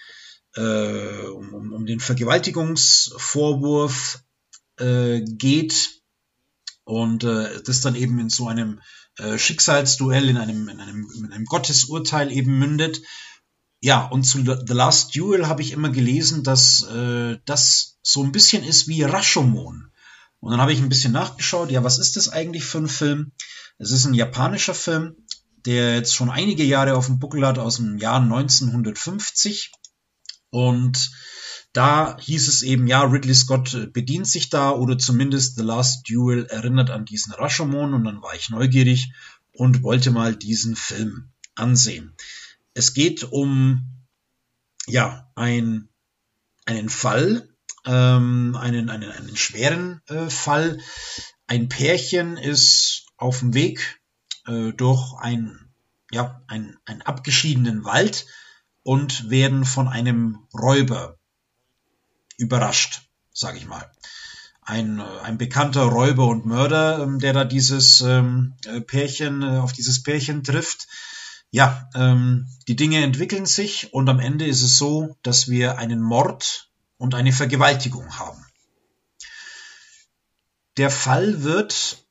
äh, um, um den Vergewaltigungsvorwurf äh, geht. Und äh, das dann eben in so einem äh, Schicksalsduell, in einem, in einem, in einem Gottesurteil eben mündet. Ja, und zu The Last Duel habe ich immer gelesen, dass äh, das so ein bisschen ist wie Rashomon. Und dann habe ich ein bisschen nachgeschaut, ja, was ist das eigentlich für ein Film? Es ist ein japanischer Film der jetzt schon einige Jahre auf dem Buckel hat, aus dem Jahr 1950. Und da hieß es eben, ja, Ridley Scott bedient sich da oder zumindest The Last Duel erinnert an diesen Rashomon und dann war ich neugierig und wollte mal diesen Film ansehen. Es geht um, ja, ein, einen Fall, ähm, einen, einen, einen schweren äh, Fall. Ein Pärchen ist auf dem Weg äh, durch ein, ja, ein, einen abgeschiedenen Wald und werden von einem Räuber überrascht, sage ich mal. Ein, ein bekannter Räuber und Mörder, ähm, der da dieses ähm, äh, Pärchen, äh, auf dieses Pärchen trifft. Ja, ähm, die Dinge entwickeln sich und am Ende ist es so, dass wir einen Mord und eine Vergewaltigung haben. Der Fall wird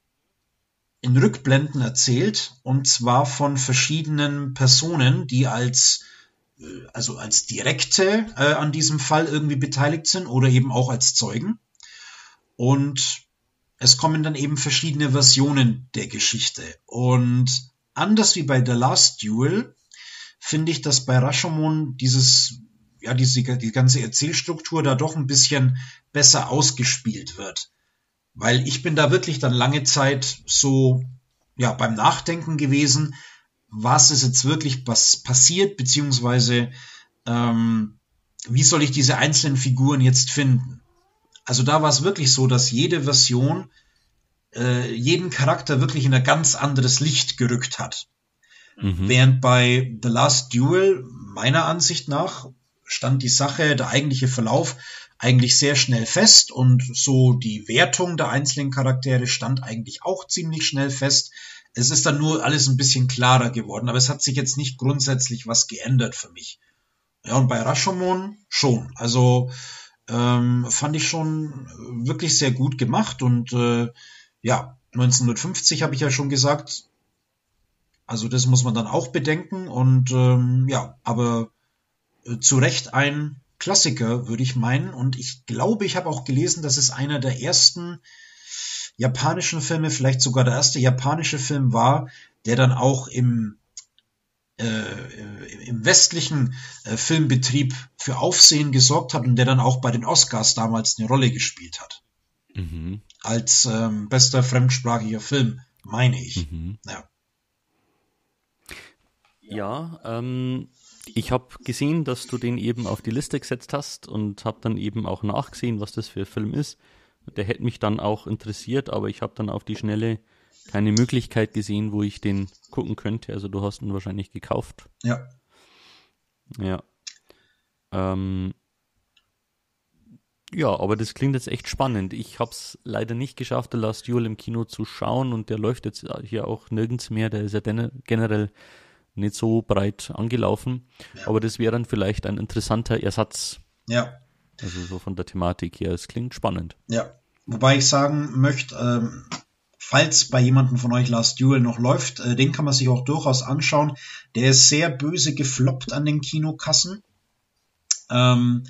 in Rückblenden erzählt und zwar von verschiedenen Personen, die als also als Direkte äh, an diesem Fall irgendwie beteiligt sind oder eben auch als Zeugen. Und es kommen dann eben verschiedene Versionen der Geschichte. Und anders wie bei The Last Duel finde ich, dass bei Rashomon dieses, ja, diese, die ganze Erzählstruktur da doch ein bisschen besser ausgespielt wird. Weil ich bin da wirklich dann lange Zeit so, ja, beim Nachdenken gewesen, was ist jetzt wirklich passiert, beziehungsweise ähm, wie soll ich diese einzelnen Figuren jetzt finden? Also da war es wirklich so, dass jede Version äh, jeden Charakter wirklich in ein ganz anderes Licht gerückt hat. Mhm. Während bei The Last Duel, meiner Ansicht nach, stand die Sache, der eigentliche Verlauf eigentlich sehr schnell fest und so die Wertung der einzelnen Charaktere stand eigentlich auch ziemlich schnell fest. Es ist dann nur alles ein bisschen klarer geworden, aber es hat sich jetzt nicht grundsätzlich was geändert für mich. Ja, und bei Rashomon schon. Also ähm, fand ich schon wirklich sehr gut gemacht und äh, ja, 1950 habe ich ja schon gesagt. Also das muss man dann auch bedenken und ähm, ja, aber äh, zu Recht ein Klassiker, würde ich meinen. Und ich glaube, ich habe auch gelesen, dass es einer der ersten japanischen Filme, vielleicht sogar der erste japanische Film war, der dann auch im, äh, im westlichen äh, Filmbetrieb für Aufsehen gesorgt hat und der dann auch bei den Oscars damals eine Rolle gespielt hat. Mhm. Als ähm, bester fremdsprachiger Film, meine ich. Mhm. Ja. Ja, ähm, ich habe gesehen, dass du den eben auf die Liste gesetzt hast und habe dann eben auch nachgesehen, was das für ein Film ist. Der hätte mich dann auch interessiert, aber ich habe dann auf die Schnelle keine Möglichkeit gesehen, wo ich den gucken könnte. Also du hast ihn wahrscheinlich gekauft. Ja. Ja. Ähm, ja, aber das klingt jetzt echt spannend. Ich habe es leider nicht geschafft, The Last Duel im Kino zu schauen und der läuft jetzt hier auch nirgends mehr. Der ist ja generell nicht so breit angelaufen. Ja. Aber das wäre dann vielleicht ein interessanter Ersatz. Ja. Also so von der Thematik her. Es klingt spannend. Ja. Wobei ich sagen möchte, ähm, falls bei jemandem von euch Last Duel noch läuft, äh, den kann man sich auch durchaus anschauen. Der ist sehr böse gefloppt an den Kinokassen. Ähm,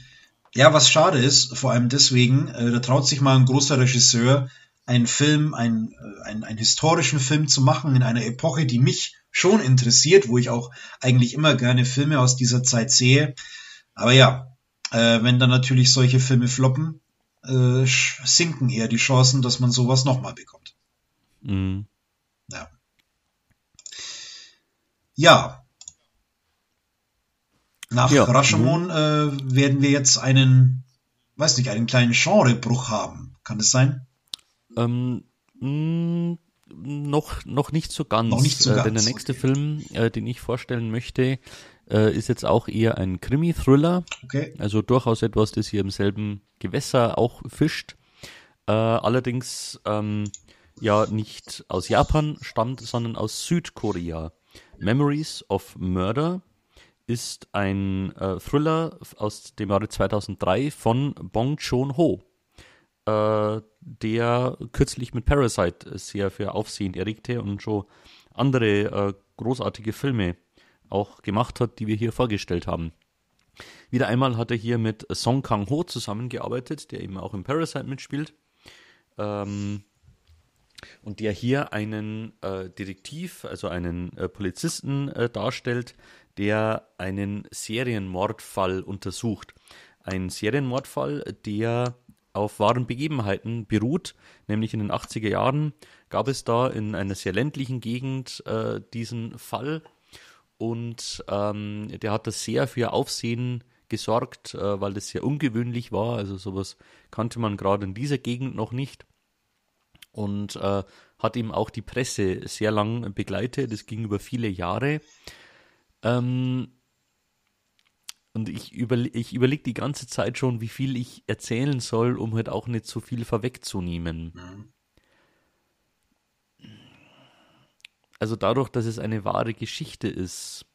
ja, was schade ist, vor allem deswegen, äh, da traut sich mal ein großer Regisseur, einen Film, einen, äh, einen, einen historischen Film zu machen in einer Epoche, die mich schon interessiert, wo ich auch eigentlich immer gerne Filme aus dieser Zeit sehe. Aber ja, äh, wenn dann natürlich solche Filme floppen, äh, sinken eher die Chancen, dass man sowas nochmal bekommt. Mhm. Ja. Ja. Nach ja, Rashomon äh, werden wir jetzt einen, weiß nicht, einen kleinen Genrebruch haben. Kann das sein? Ähm, mh, mm, noch, noch nicht so ganz. Noch nicht so äh, ganz. Denn der nächste okay. Film, äh, den ich vorstellen möchte, äh, ist jetzt auch eher ein Krimi-Thriller. Okay. Also durchaus etwas, das hier im selben Gewässer auch fischt. Äh, allerdings ähm, ja nicht aus Japan stammt, sondern aus Südkorea. Memories of Murder ist ein äh, Thriller aus dem Jahre 2003 von Bong Joon-ho, äh, der kürzlich mit Parasite sehr für Aufsehen erregte und schon andere äh, großartige Filme auch gemacht hat, die wir hier vorgestellt haben. Wieder einmal hat er hier mit Song Kang-ho zusammengearbeitet, der eben auch im Parasite mitspielt. Ähm, und der hier einen äh, Detektiv, also einen äh, Polizisten äh, darstellt, der einen Serienmordfall untersucht. Ein Serienmordfall, der auf wahren Begebenheiten beruht, nämlich in den 80er Jahren gab es da in einer sehr ländlichen Gegend äh, diesen Fall und ähm, der hat das sehr für Aufsehen gesorgt, äh, weil das sehr ungewöhnlich war. Also sowas kannte man gerade in dieser Gegend noch nicht und äh, hat ihm auch die Presse sehr lang begleitet. Das ging über viele Jahre. Ähm, und ich, überle ich überlege die ganze Zeit schon, wie viel ich erzählen soll, um halt auch nicht so viel vorwegzunehmen. Mhm. Also dadurch, dass es eine wahre Geschichte ist,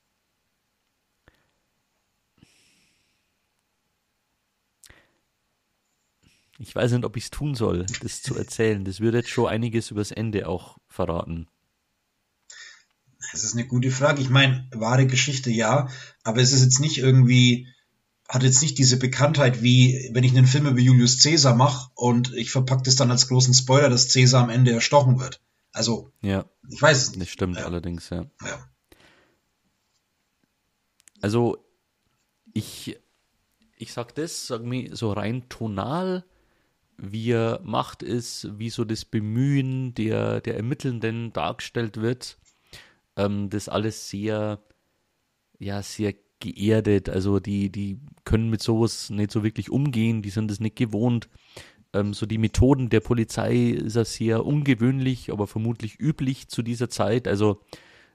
Ich weiß nicht, ob ich es tun soll, das zu erzählen. Das würde jetzt schon einiges übers Ende auch verraten. Das ist eine gute Frage. Ich meine, wahre Geschichte ja, aber es ist jetzt nicht irgendwie, hat jetzt nicht diese Bekanntheit wie, wenn ich einen Film über Julius Caesar mache und ich verpacke das dann als großen Spoiler, dass Caesar am Ende erstochen wird. Also, ja, ich weiß es nicht. Das stimmt ja. allerdings, ja. ja. Also, ich, ich sag das, sag mir so rein tonal wie er Macht ist, wie so das Bemühen der, der Ermittelnden dargestellt wird. Ähm, das alles sehr, ja, sehr geerdet. Also die, die können mit sowas nicht so wirklich umgehen, die sind es nicht gewohnt. Ähm, so die Methoden der Polizei ist ja sehr ungewöhnlich, aber vermutlich üblich zu dieser Zeit. Also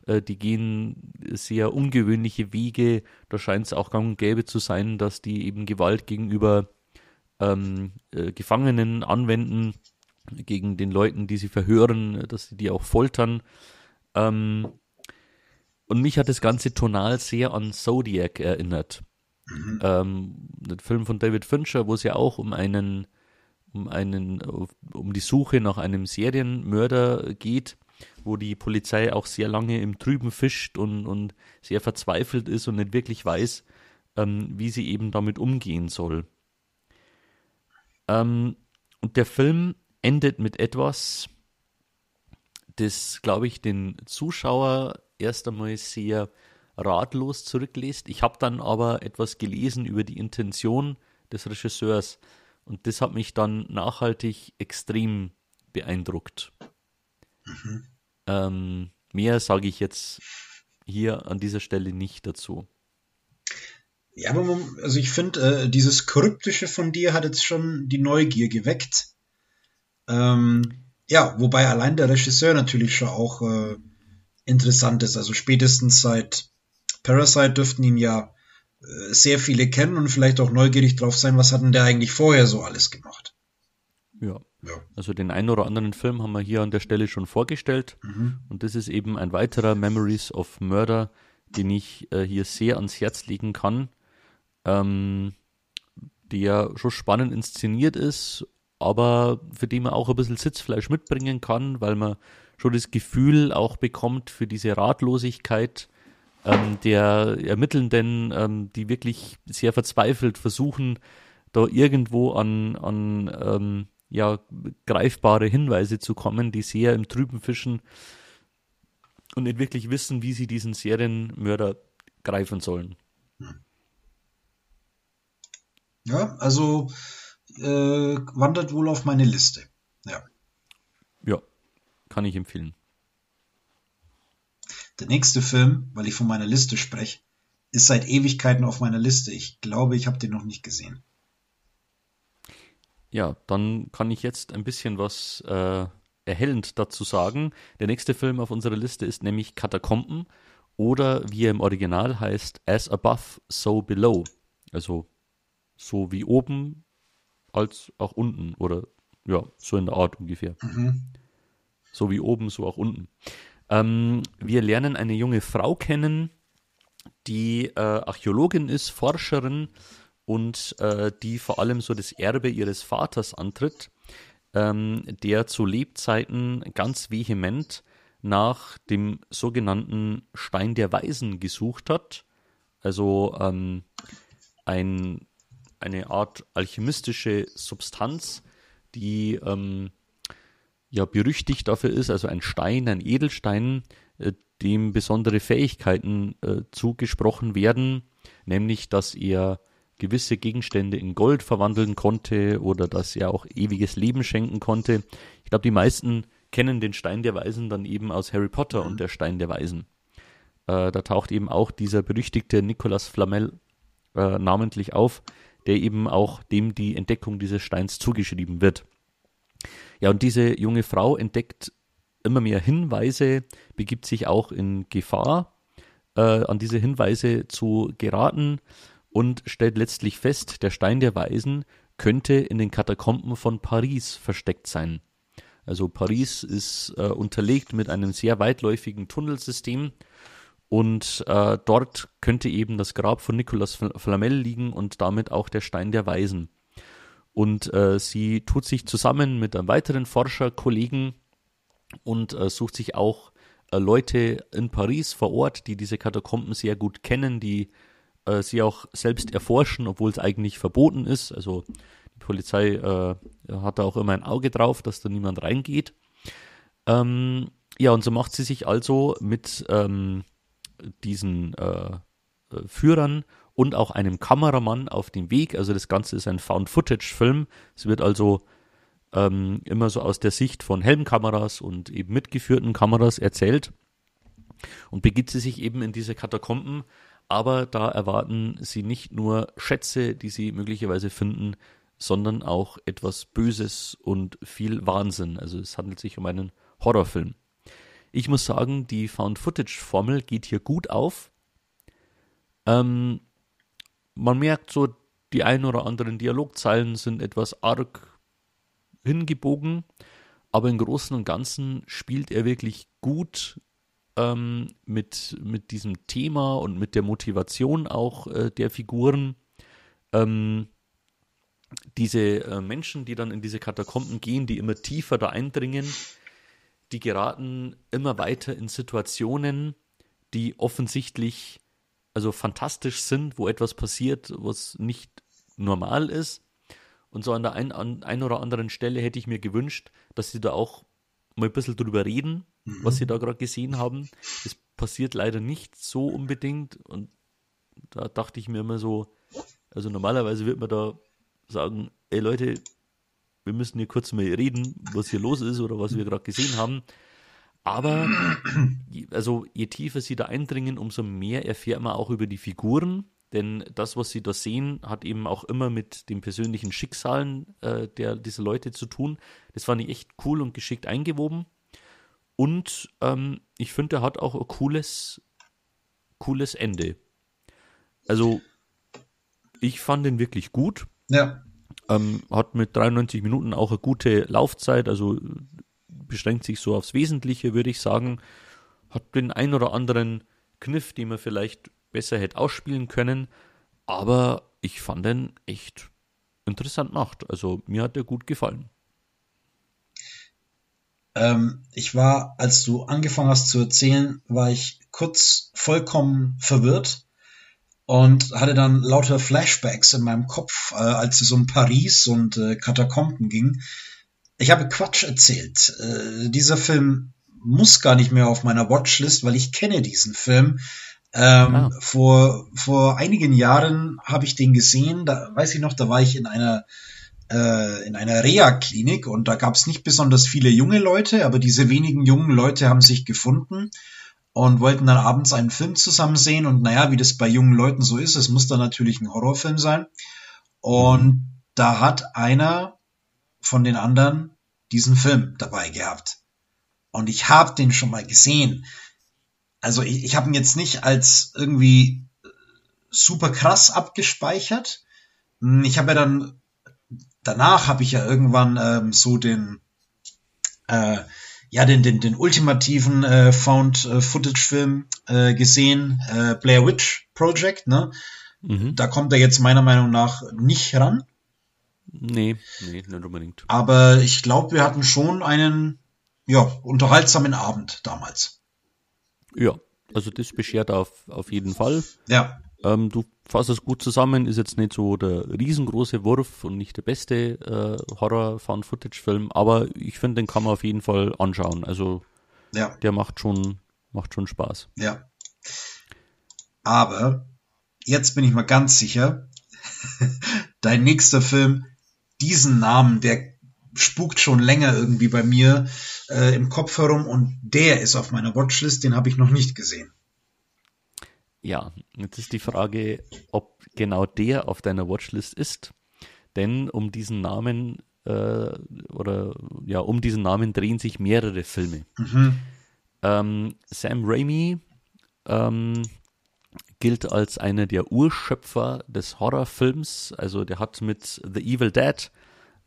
äh, die gehen sehr ungewöhnliche Wege. Da scheint es auch gang und gäbe zu sein, dass die eben Gewalt gegenüber ähm, äh, Gefangenen anwenden gegen den Leuten, die sie verhören, dass sie die auch foltern. Ähm, und mich hat das Ganze tonal sehr an Zodiac erinnert. Mhm. Ähm, der Film von David Fincher, wo es ja auch um einen, um einen, um die Suche nach einem Serienmörder geht, wo die Polizei auch sehr lange im Trüben fischt und, und sehr verzweifelt ist und nicht wirklich weiß, ähm, wie sie eben damit umgehen soll. Ähm, und der Film endet mit etwas, das, glaube ich, den Zuschauer erst einmal sehr ratlos zurücklässt. Ich habe dann aber etwas gelesen über die Intention des Regisseurs und das hat mich dann nachhaltig extrem beeindruckt. Mhm. Ähm, mehr sage ich jetzt hier an dieser Stelle nicht dazu. Ja, aber man, also ich finde, äh, dieses Kryptische von dir hat jetzt schon die Neugier geweckt. Ähm, ja, wobei allein der Regisseur natürlich schon auch äh, interessant ist. Also spätestens seit Parasite dürften ihn ja sehr viele kennen und vielleicht auch neugierig drauf sein, was hat denn der eigentlich vorher so alles gemacht. Ja. ja. Also den einen oder anderen Film haben wir hier an der Stelle schon vorgestellt. Mhm. Und das ist eben ein weiterer Memories of Murder, den ich äh, hier sehr ans Herz legen kann ähm, der schon spannend inszeniert ist, aber für den man auch ein bisschen Sitzfleisch mitbringen kann, weil man schon das Gefühl auch bekommt für diese Ratlosigkeit ähm, der Ermittelnden, ähm, die wirklich sehr verzweifelt versuchen, da irgendwo an, an ähm, ja, greifbare Hinweise zu kommen, die sehr im Trüben fischen und nicht wirklich wissen, wie sie diesen Serienmörder greifen sollen. Ja, also äh, wandert wohl auf meine Liste. Ja. Ja, kann ich empfehlen. Der nächste Film, weil ich von meiner Liste spreche, ist seit Ewigkeiten auf meiner Liste. Ich glaube, ich habe den noch nicht gesehen. Ja, dann kann ich jetzt ein bisschen was äh, erhellend dazu sagen. Der nächste Film auf unserer Liste ist nämlich Katakomben oder wie er im Original heißt, As Above, So Below. Also so wie oben als auch unten oder ja, so in der Art ungefähr. Mhm. So wie oben, so auch unten. Ähm, wir lernen eine junge Frau kennen, die äh, Archäologin ist, Forscherin und äh, die vor allem so das Erbe ihres Vaters antritt, ähm, der zu Lebzeiten ganz vehement nach dem sogenannten Stein der Weisen gesucht hat. Also ähm, ein eine Art alchemistische Substanz, die ähm, ja berüchtigt dafür ist, also ein Stein, ein Edelstein, äh, dem besondere Fähigkeiten äh, zugesprochen werden, nämlich dass er gewisse Gegenstände in Gold verwandeln konnte oder dass er auch ewiges Leben schenken konnte. Ich glaube, die meisten kennen den Stein der Weisen dann eben aus Harry Potter und der Stein der Weisen. Äh, da taucht eben auch dieser berüchtigte Nicolas Flamel äh, namentlich auf, der eben auch dem die Entdeckung dieses Steins zugeschrieben wird. Ja, und diese junge Frau entdeckt immer mehr Hinweise, begibt sich auch in Gefahr, äh, an diese Hinweise zu geraten und stellt letztlich fest, der Stein der Weisen könnte in den Katakomben von Paris versteckt sein. Also Paris ist äh, unterlegt mit einem sehr weitläufigen Tunnelsystem und äh, dort könnte eben das Grab von Nicolas Flamel liegen und damit auch der Stein der Weisen. Und äh, sie tut sich zusammen mit einem weiteren Forscherkollegen und äh, sucht sich auch äh, Leute in Paris vor Ort, die diese Katakomben sehr gut kennen, die äh, sie auch selbst erforschen, obwohl es eigentlich verboten ist. Also die Polizei äh, hat da auch immer ein Auge drauf, dass da niemand reingeht. Ähm, ja, und so macht sie sich also mit ähm, diesen äh, Führern und auch einem Kameramann auf dem Weg. Also das Ganze ist ein Found-Footage-Film. Es wird also ähm, immer so aus der Sicht von Helmkameras und eben mitgeführten Kameras erzählt und begibt sie sich eben in diese Katakomben. Aber da erwarten sie nicht nur Schätze, die sie möglicherweise finden, sondern auch etwas Böses und viel Wahnsinn. Also es handelt sich um einen Horrorfilm. Ich muss sagen, die Found-Footage-Formel geht hier gut auf. Ähm, man merkt so, die ein oder anderen Dialogzeilen sind etwas arg hingebogen, aber im Großen und Ganzen spielt er wirklich gut ähm, mit, mit diesem Thema und mit der Motivation auch äh, der Figuren. Ähm, diese äh, Menschen, die dann in diese Katakomben gehen, die immer tiefer da eindringen, die geraten immer weiter in Situationen, die offensichtlich also fantastisch sind, wo etwas passiert, was nicht normal ist. Und so an der einen, ein oder anderen Stelle hätte ich mir gewünscht, dass sie da auch mal ein bisschen drüber reden, mhm. was sie da gerade gesehen haben. Das passiert leider nicht so unbedingt. Und da dachte ich mir immer so, also normalerweise wird man da sagen, ey Leute, wir müssen hier kurz mal reden, was hier los ist oder was wir gerade gesehen haben. Aber also je tiefer sie da eindringen, umso mehr erfährt man auch über die Figuren. Denn das, was sie da sehen, hat eben auch immer mit den persönlichen Schicksalen äh, der, dieser Leute zu tun. Das fand ich echt cool und geschickt eingewoben. Und ähm, ich finde, er hat auch ein cooles, cooles Ende. Also, ich fand ihn wirklich gut. Ja. Ähm, hat mit 93 Minuten auch eine gute Laufzeit, also beschränkt sich so aufs Wesentliche, würde ich sagen. Hat den ein oder anderen Kniff, den man vielleicht besser hätte ausspielen können. Aber ich fand den echt interessant gemacht. Also mir hat der gut gefallen. Ähm, ich war, als du angefangen hast zu erzählen, war ich kurz vollkommen verwirrt und hatte dann lauter Flashbacks in meinem Kopf, äh, als es um Paris und äh, Katakomben ging. Ich habe Quatsch erzählt. Äh, dieser Film muss gar nicht mehr auf meiner Watchlist, weil ich kenne diesen Film. Ähm, ah. vor, vor einigen Jahren habe ich den gesehen, da weiß ich noch, da war ich in einer äh, in einer Reha-Klinik und da gab es nicht besonders viele junge Leute, aber diese wenigen jungen Leute haben sich gefunden und wollten dann abends einen Film zusammen sehen und naja, wie das bei jungen Leuten so ist, es muss dann natürlich ein Horrorfilm sein. Und da hat einer von den anderen diesen Film dabei gehabt. Und ich habe den schon mal gesehen also ich, ich habe ihn jetzt nicht als irgendwie super krass abgespeichert. Hm, ich habe ja dann, danach habe ich ja irgendwann ähm, so den, äh, ja, den, den, den ultimativen äh, Found-Footage-Film äh, gesehen, äh, Blair Witch Project, ne? Mhm. Da kommt er jetzt meiner Meinung nach nicht ran. Nee, nee, nicht unbedingt. Aber ich glaube, wir hatten schon einen, ja, unterhaltsamen Abend damals. Ja, also das beschert auf, auf jeden Fall. Ja. Ähm, du fasst es gut zusammen, ist jetzt nicht so der riesengroße Wurf und nicht der beste äh, Horror-Found-Footage-Film, aber ich finde, den kann man auf jeden Fall anschauen. Also ja. der macht schon, macht schon Spaß. Ja. Aber jetzt bin ich mal ganz sicher, dein nächster Film, diesen Namen, der spukt schon länger irgendwie bei mir äh, im Kopf herum und der ist auf meiner Watchlist, den habe ich noch nicht gesehen. Ja, jetzt ist die Frage, ob genau der auf deiner Watchlist ist. Denn um diesen Namen äh, oder ja, um diesen Namen drehen sich mehrere Filme. Mhm. Ähm, Sam Raimi ähm, gilt als einer der Urschöpfer des Horrorfilms. Also der hat mit The Evil Dead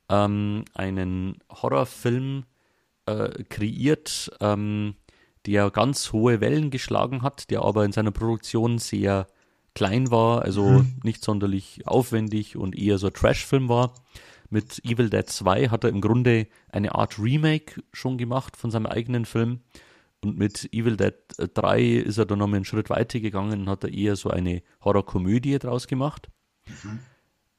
ähm, einen Horrorfilm äh, kreiert, ähm, der ganz hohe Wellen geschlagen hat, der aber in seiner Produktion sehr klein war, also mhm. nicht sonderlich aufwendig und eher so Trash-Film war. Mit Evil Dead 2 hat er im Grunde eine Art Remake schon gemacht von seinem eigenen Film. Und mit Evil Dead 3 ist er dann noch einen Schritt weiter gegangen und hat er eher so eine Horrorkomödie draus gemacht. Mhm.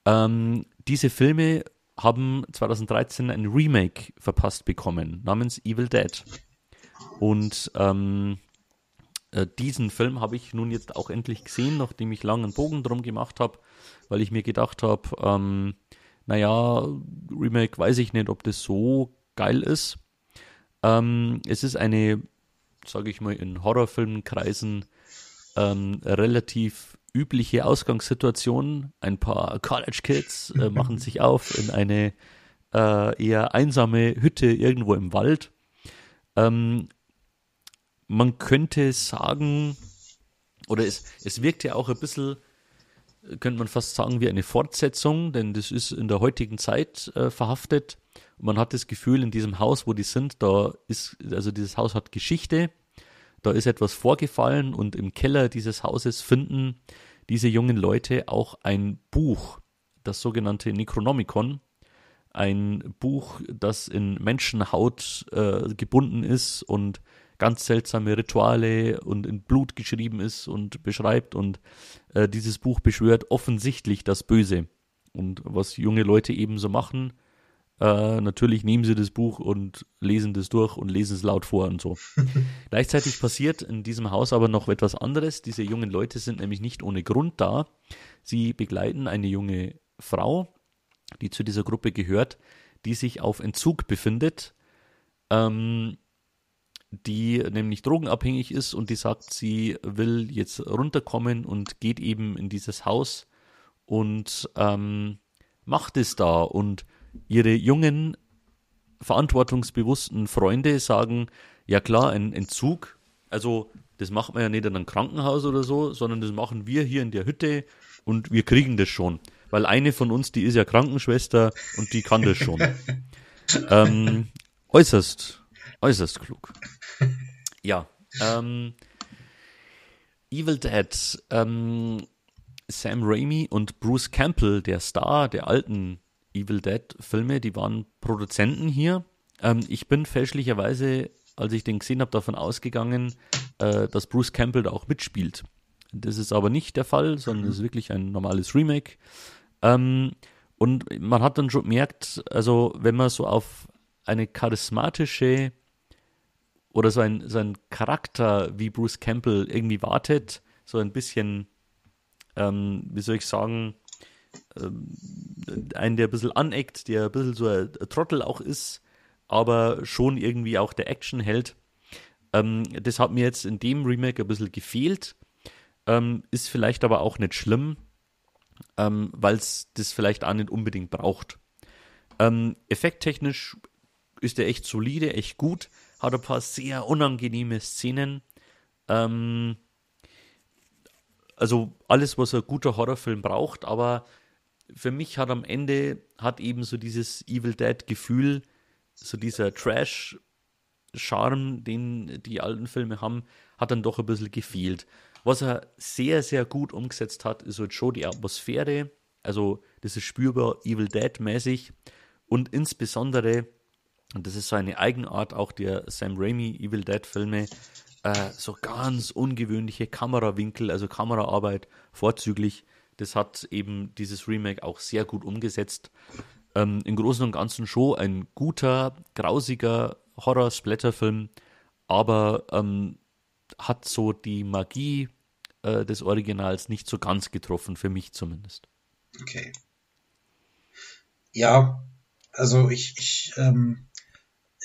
Ähm, diese Filme haben 2013 ein Remake verpasst bekommen namens Evil Dead. Und ähm, äh, diesen Film habe ich nun jetzt auch endlich gesehen, nachdem ich langen Bogen drum gemacht habe, weil ich mir gedacht habe, ähm, naja, Remake weiß ich nicht, ob das so geil ist. Ähm, es ist eine, sage ich mal, in Horrorfilmkreisen ähm, relativ übliche Ausgangssituation. Ein paar College Kids äh, machen sich auf in eine äh, eher einsame Hütte irgendwo im Wald. Ähm, man könnte sagen, oder es, es wirkt ja auch ein bisschen, könnte man fast sagen, wie eine Fortsetzung, denn das ist in der heutigen Zeit äh, verhaftet. Man hat das Gefühl, in diesem Haus, wo die sind, da ist, also dieses Haus hat Geschichte, da ist etwas vorgefallen und im Keller dieses Hauses finden diese jungen Leute auch ein Buch, das sogenannte Necronomicon, ein Buch, das in Menschenhaut äh, gebunden ist und ganz seltsame Rituale und in Blut geschrieben ist und beschreibt und äh, dieses Buch beschwört offensichtlich das Böse. Und was junge Leute ebenso machen, Äh, natürlich nehmen sie das Buch und lesen das durch und lesen es laut vor und so. Gleichzeitig passiert in diesem Haus aber noch etwas anderes. Diese jungen Leute sind nämlich nicht ohne Grund da. Sie begleiten eine junge Frau, die zu dieser Gruppe gehört, die sich auf Entzug befindet, ähm, die nämlich drogenabhängig ist und die sagt, sie will jetzt runterkommen und geht eben in dieses Haus und ähm, macht es da und ihre jungen, verantwortungsbewussten Freunde sagen, ja klar, ein Entzug, also das macht man ja nicht in einem Krankenhaus oder so, sondern das machen wir hier in der Hütte und wir kriegen das schon. Weil eine von uns, die ist ja Krankenschwester und die kann das schon. ähm, äußerst, äußerst klug. Ja, ähm, Evil Dead, ähm, Sam Raimi und Bruce Campbell, der Star der alten Evil Dead Filme, die waren Produzenten hier. Ähm, ich bin fälschlicherweise, als ich den gesehen habe, davon ausgegangen, äh, dass Bruce Campbell da auch mitspielt. Das ist aber nicht der Fall, sondern es ist wirklich ein normales Remake. Ähm, und man hat dann schon gemerkt, also wenn man so auf eine charismatische oder so ein, so ein Charakter wie Bruce Campbell irgendwie wartet, so ein bisschen, ähm, wie soll ich sagen, einen, der ein bisschen aneckt, der ein bisschen so ein, Trottel auch ist, aber schon irgendwie auch der Action hält. Ähm, das hat mir jetzt in dem Remake ein bisschen gefehlt. Ähm, ist vielleicht aber auch nicht schlimm, ähm, weil es das vielleicht auch nicht unbedingt braucht. Ähm, effekttechnisch ist der echt solide, echt gut, hat ein paar sehr unangenehme Szenen. Ähm, also alles, was ein guter Horrorfilm braucht, aber für mich hat am Ende, hat eben so dieses Evil Dead-Gefühl, so dieser Trash-Charme, den die alten Filme haben, hat dann doch ein bisschen gefehlt. Was er sehr, sehr gut umgesetzt hat, ist halt schon die Atmosphäre. Also, das ist spürbar Evil Dead-mäßig. Und insbesondere, und das ist so eine Eigenart auch der Sam Raimi Evil Dead-Filme, äh, so ganz ungewöhnliche Kamerawinkel, also Kameraarbeit vorzüglich. Das hat eben dieses Remake auch sehr gut umgesetzt. Ähm, Im Großen und Ganzen schon ein guter, grausiger Horror-Splatter-Film, aber ähm, hat so die Magie äh, des Originals nicht so ganz getroffen, für mich zumindest. Okay. Ja, also ich, ich, ähm,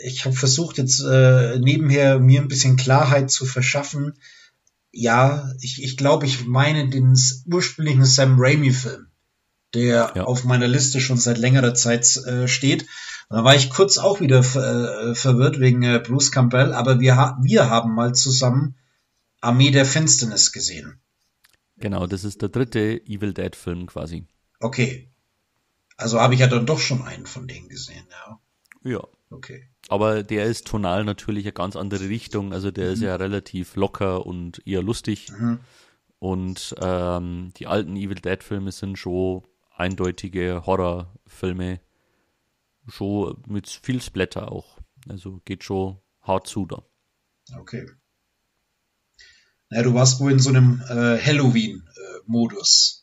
ich habe versucht jetzt äh, nebenher mir ein bisschen Klarheit zu verschaffen, ja, ich, ich glaube, ich meine den ursprünglichen Sam Raimi-Film, der ja. auf meiner Liste schon seit längerer Zeit äh, steht. Und da war ich kurz auch wieder äh, verwirrt wegen äh, Bruce Campbell, aber wir, ha wir haben mal zusammen Armee der Finsternis gesehen. Genau, das ist der dritte Evil Dead-Film quasi. Okay. Also habe ich ja dann doch schon einen von denen gesehen, ja. Ja. Okay. Aber der ist tonal natürlich eine ganz andere Richtung. Also der mhm. ist ja relativ locker und eher lustig. Mhm. Und ähm, die alten Evil Dead-Filme sind schon eindeutige Horrorfilme. Schon mit viel Splatter auch. Also geht schon hart zu da. Okay. Na, du warst wohl in so einem äh, Halloween-Modus.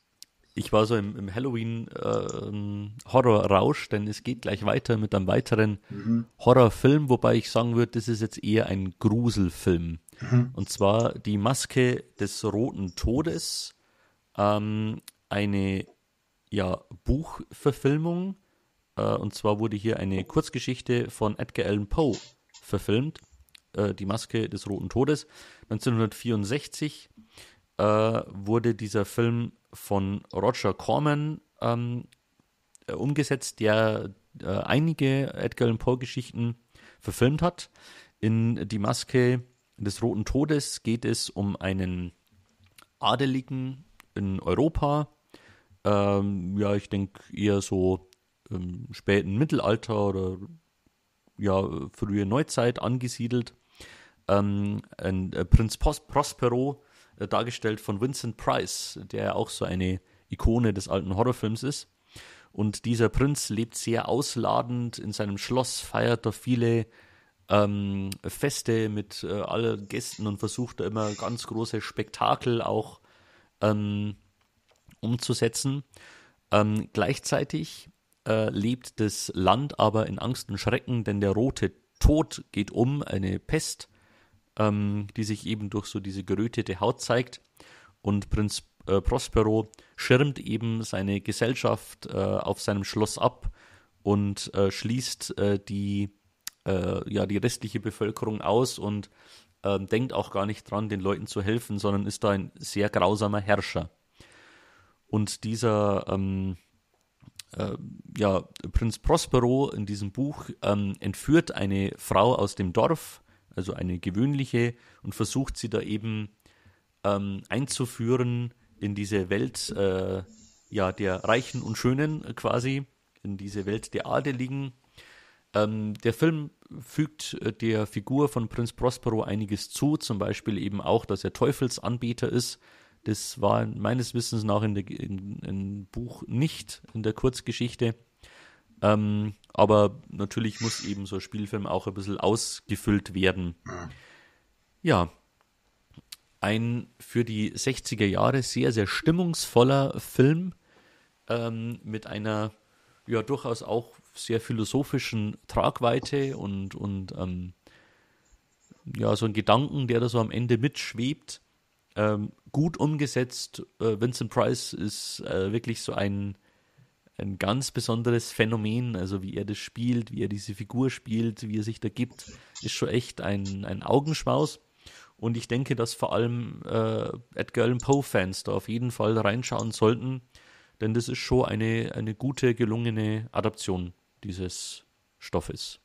Ich war so im, im Halloween-Horror-Rausch, äh, denn es geht gleich weiter mit einem weiteren mhm. Horrorfilm, wobei ich sagen würde, das ist jetzt eher ein Gruselfilm. Mhm. Und zwar Die Maske des Roten Todes, ähm, eine ja, Buchverfilmung. Äh, und zwar wurde hier eine Kurzgeschichte von Edgar Allan Poe verfilmt. Äh, die Maske des Roten Todes. 1964 äh, wurde dieser Film von Roger Corman ähm, äh, umgesetzt, der äh, einige Edgar Allan Poe Geschichten verfilmt hat. In Die Maske des Roten Todes geht es um einen Adeligen in Europa. Ähm, ja, ich denke eher so im späten Mittelalter oder ja, frühe Neuzeit angesiedelt. Ähm, ein äh, Prinz Prospero äh, dargestellt von Vincent Price, der ja auch so eine Ikone des alten Horrorfilms ist. Und dieser Prinz lebt sehr ausladend in seinem Schloss, feiert da viele ähm, Feste mit äh, allen Gästen und versucht da immer ganz große Spektakel auch ähm, umzusetzen. Ähm, gleichzeitig äh, lebt das Land aber in Angst und Schrecken, denn der rote Tod geht um, eine Pest, ähm, die sich eben durch so diese gerötete Haut zeigt. Und Prinz äh, Prospero schirmt eben seine Gesellschaft äh, auf seinem Schloss ab und äh, schließt äh, die, äh, ja, die restliche Bevölkerung aus und ähm, denkt auch gar nicht dran, den Leuten zu helfen, sondern ist da ein sehr grausamer Herrscher. Und dieser ähm, äh, ja, Prinz Prospero in diesem Buch ähm, entführt eine Frau aus dem Dorf, also eine gewöhnliche, und versucht sie da eben ähm, einzuführen in diese Welt äh, ja, der Reichen und Schönen quasi, in diese Welt der Adeligen. Ähm, der Film fügt äh, der Figur von Prinz Prospero einiges zu, zum Beispiel eben auch, dass er Teufelsanbeter ist. Das war meines Wissens nach in, der, Buch nicht in der Kurzgeschichte. Ähm, aber natürlich muss eben so ein Spielfilm auch ein bisschen ausgefüllt werden. Ja, ein für die 60er Jahre sehr, sehr stimmungsvoller Film ähm, mit einer ja durchaus auch sehr philosophischen Tragweite und, und ähm, ja, so ein Gedanken, der da so am Ende mitschwebt. Ähm, gut umgesetzt. Äh, Vincent Price ist äh, wirklich so ein, ein ganz besonderes Phänomen. Also wie er das spielt, wie er diese Figur spielt, wie er sich da gibt, ist schon echt ein, ein Augenschmaus. Und ich denke, dass vor allem äh, Edgar Allan Poe-Fans da auf jeden Fall reinschauen sollten, denn das ist schon eine, eine gute, gelungene Adaption dieses Stoffes.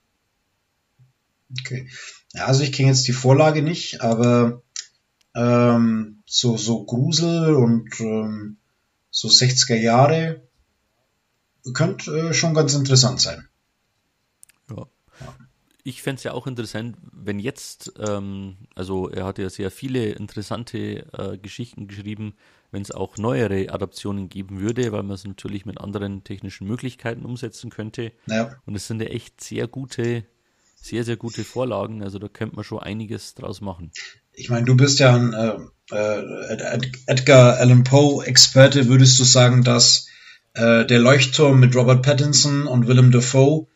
Okay. Ja, also ich kenne jetzt die Vorlage nicht, aber ähm, so, so Grusel und ähm, so 60er Jahre könnte äh, schon ganz interessant sein. Ja. Ich fände es ja auch interessant, wenn jetzt, ähm, also er hat ja sehr viele interessante äh, Geschichten geschrieben, wenn es auch neuere Adaptionen geben würde, weil man es natürlich mit anderen technischen Möglichkeiten umsetzen könnte. Ja. Und es sind ja echt sehr gute, sehr, sehr gute Vorlagen. Also da könnte man schon einiges draus machen. Ich meine, du bist ja ein äh, äh, Edgar Allan Poe Experte. Würdest du sagen, dass äh, der Leuchtturm mit Robert Pattinson und Willem Dafoe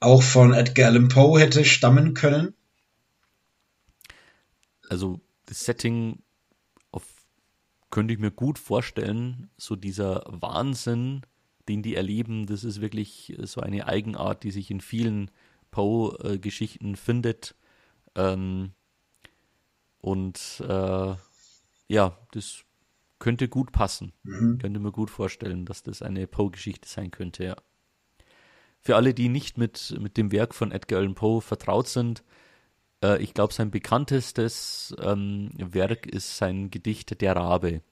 auch von Edgar Allan Poe hätte stammen können? Also das Setting auf, könnte ich mir gut vorstellen, so dieser Wahnsinn, den die erleben, das ist wirklich so eine Eigenart, die sich in vielen Poe-Geschichten findet. Ähm, und äh, ja, das könnte gut passen. Mhm. Könnte mir gut vorstellen, dass das eine Poe-Geschichte sein könnte, ja. Für alle, die nicht mit, mit dem Werk von Edgar Allan Poe vertraut sind, äh, ich glaube, sein bekanntestes ähm, Werk ist sein Gedicht Der Rabe.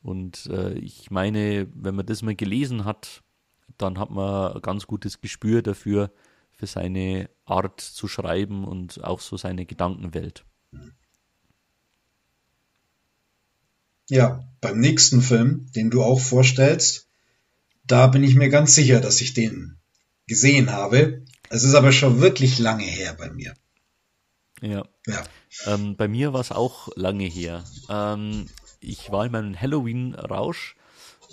Und äh, ich meine, wenn man das mal gelesen hat, dann hat man ein ganz gutes Gespür dafür, für seine Art zu schreiben und auch so seine Gedankenwelt. Ja, beim nächsten Film, den du auch vorstellst, da bin ich mir ganz sicher, dass ich den gesehen habe. Es ist aber schon wirklich lange her bei mir. Ja. ja. Ähm, bei mir war es auch lange her. Ähm, ich war in meinem Halloween-Rausch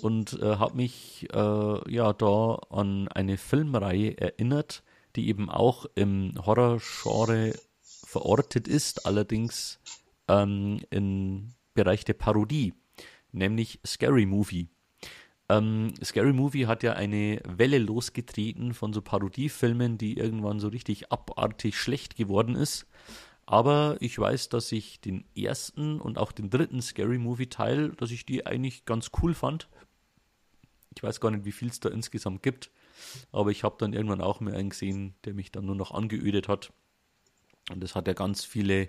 und äh, habe mich äh, ja da an eine Filmreihe erinnert, die eben auch im Horror-Genre verortet ist, allerdings ähm, im Bereich der Parodie, nämlich Scary Movie. Ähm, Scary Movie hat ja eine Welle losgetreten von so Parodiefilmen, die irgendwann so richtig abartig schlecht geworden ist. Aber ich weiß, dass ich den ersten und auch den dritten Scary Movie Teil, dass ich die eigentlich ganz cool fand. Ich weiß gar nicht, wie viel es da insgesamt gibt. Aber ich habe dann irgendwann auch mehr einen gesehen, der mich dann nur noch angeödet hat. Und das hat ja ganz viele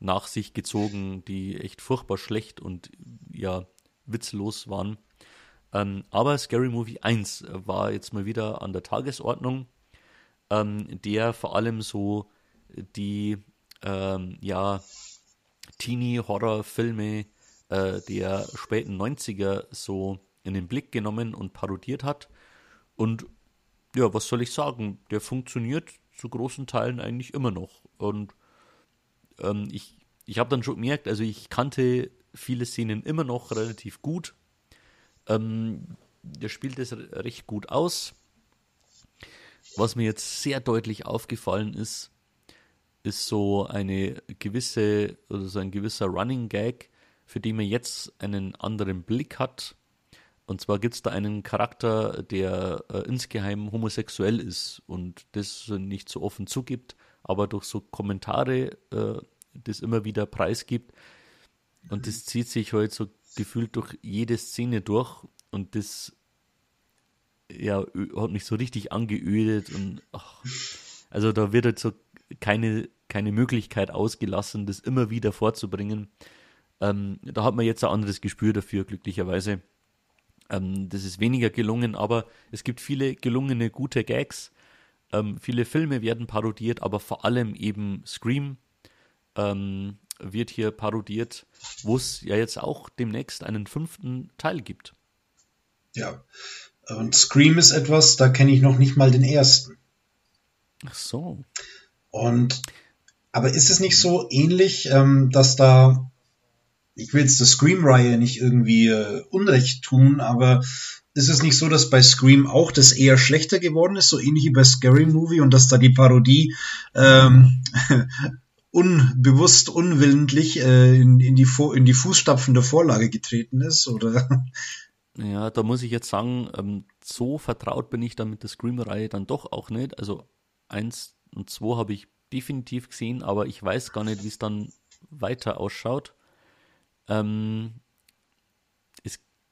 nach sich gezogen, die echt furchtbar schlecht und ja, witzlos waren. Ähm, aber Scary Movie 1 war jetzt mal wieder an der Tagesordnung, ähm, der vor allem so die ähm, ja, Teenie-Horror-Filme äh, der späten 90er so in den Blick genommen und parodiert hat. Und ja, was soll ich sagen? Der funktioniert zu großen Teilen eigentlich immer noch. Und ähm, ich, ich habe dann schon gemerkt, also ich kannte viele Szenen immer noch relativ gut. Ähm, der spielt es recht gut aus. was mir jetzt sehr deutlich aufgefallen ist, ist so eine gewisse oder so ein gewisser Running Gag, für den man jetzt einen anderen Blick hat. Und zwar gibt es da einen Charakter, der äh, insgeheim homosexuell ist und das nicht so offen zugibt, aber durch so Kommentare äh, das immer wieder preisgibt. Und das zieht sich halt so gefühlt durch jede Szene durch und das ja, hat mich so richtig angeödet und ach, also da wird halt so keine, keine Möglichkeit ausgelassen, das immer wieder vorzubringen. Ähm, da hat man jetzt ein anderes Gespür dafür, glücklicherweise. Ähm, das ist weniger gelungen, aber es gibt viele gelungene, gute Gags. Ähm, viele Filme werden parodiert, aber vor allem eben Scream ähm, wird hier parodiert, wo es ja jetzt auch demnächst einen fünften Teil gibt. Ja, und Scream ist etwas, da kenne ich noch nicht mal den ersten. Ach so. Und aber ist es nicht so ähnlich, ähm, dass da, ich will jetzt der Scream-Reihe nicht irgendwie äh, Unrecht tun, aber ist es nicht so, dass bei Scream auch das eher schlechter geworden ist, so ähnlich wie bei Scary Movie und dass da die Parodie ähm, unbewusst, unwillentlich äh, in, in, die in die Fußstapfen der Vorlage getreten ist, oder? Ja, da muss ich jetzt sagen, ähm, so vertraut bin ich dann mit der Scream-Reihe dann doch auch nicht. Also eins und zwei habe ich definitiv gesehen, aber ich weiß gar nicht, wie es dann weiter ausschaut. Ähm,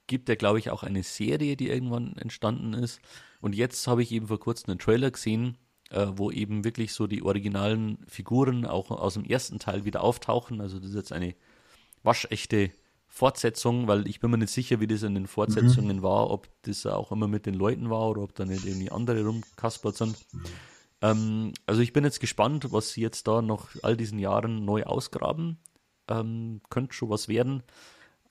gibt ja, glaube ich, auch eine Serie, die irgendwann entstanden ist. Und jetzt habe ich eben vor kurzem einen Trailer gesehen, äh, wo eben wirklich so die originalen Figuren auch aus dem ersten Teil wieder auftauchen. Also das ist jetzt eine waschechte Fortsetzung, weil ich bin mir nicht sicher, wie das in den Fortsetzungen mhm. war, ob das auch immer mit den Leuten war oder ob da nicht irgendwie andere rumkaspert sind. Ähm, also ich bin jetzt gespannt, was sie jetzt da nach all diesen Jahren neu ausgraben. Ähm, könnte schon was werden.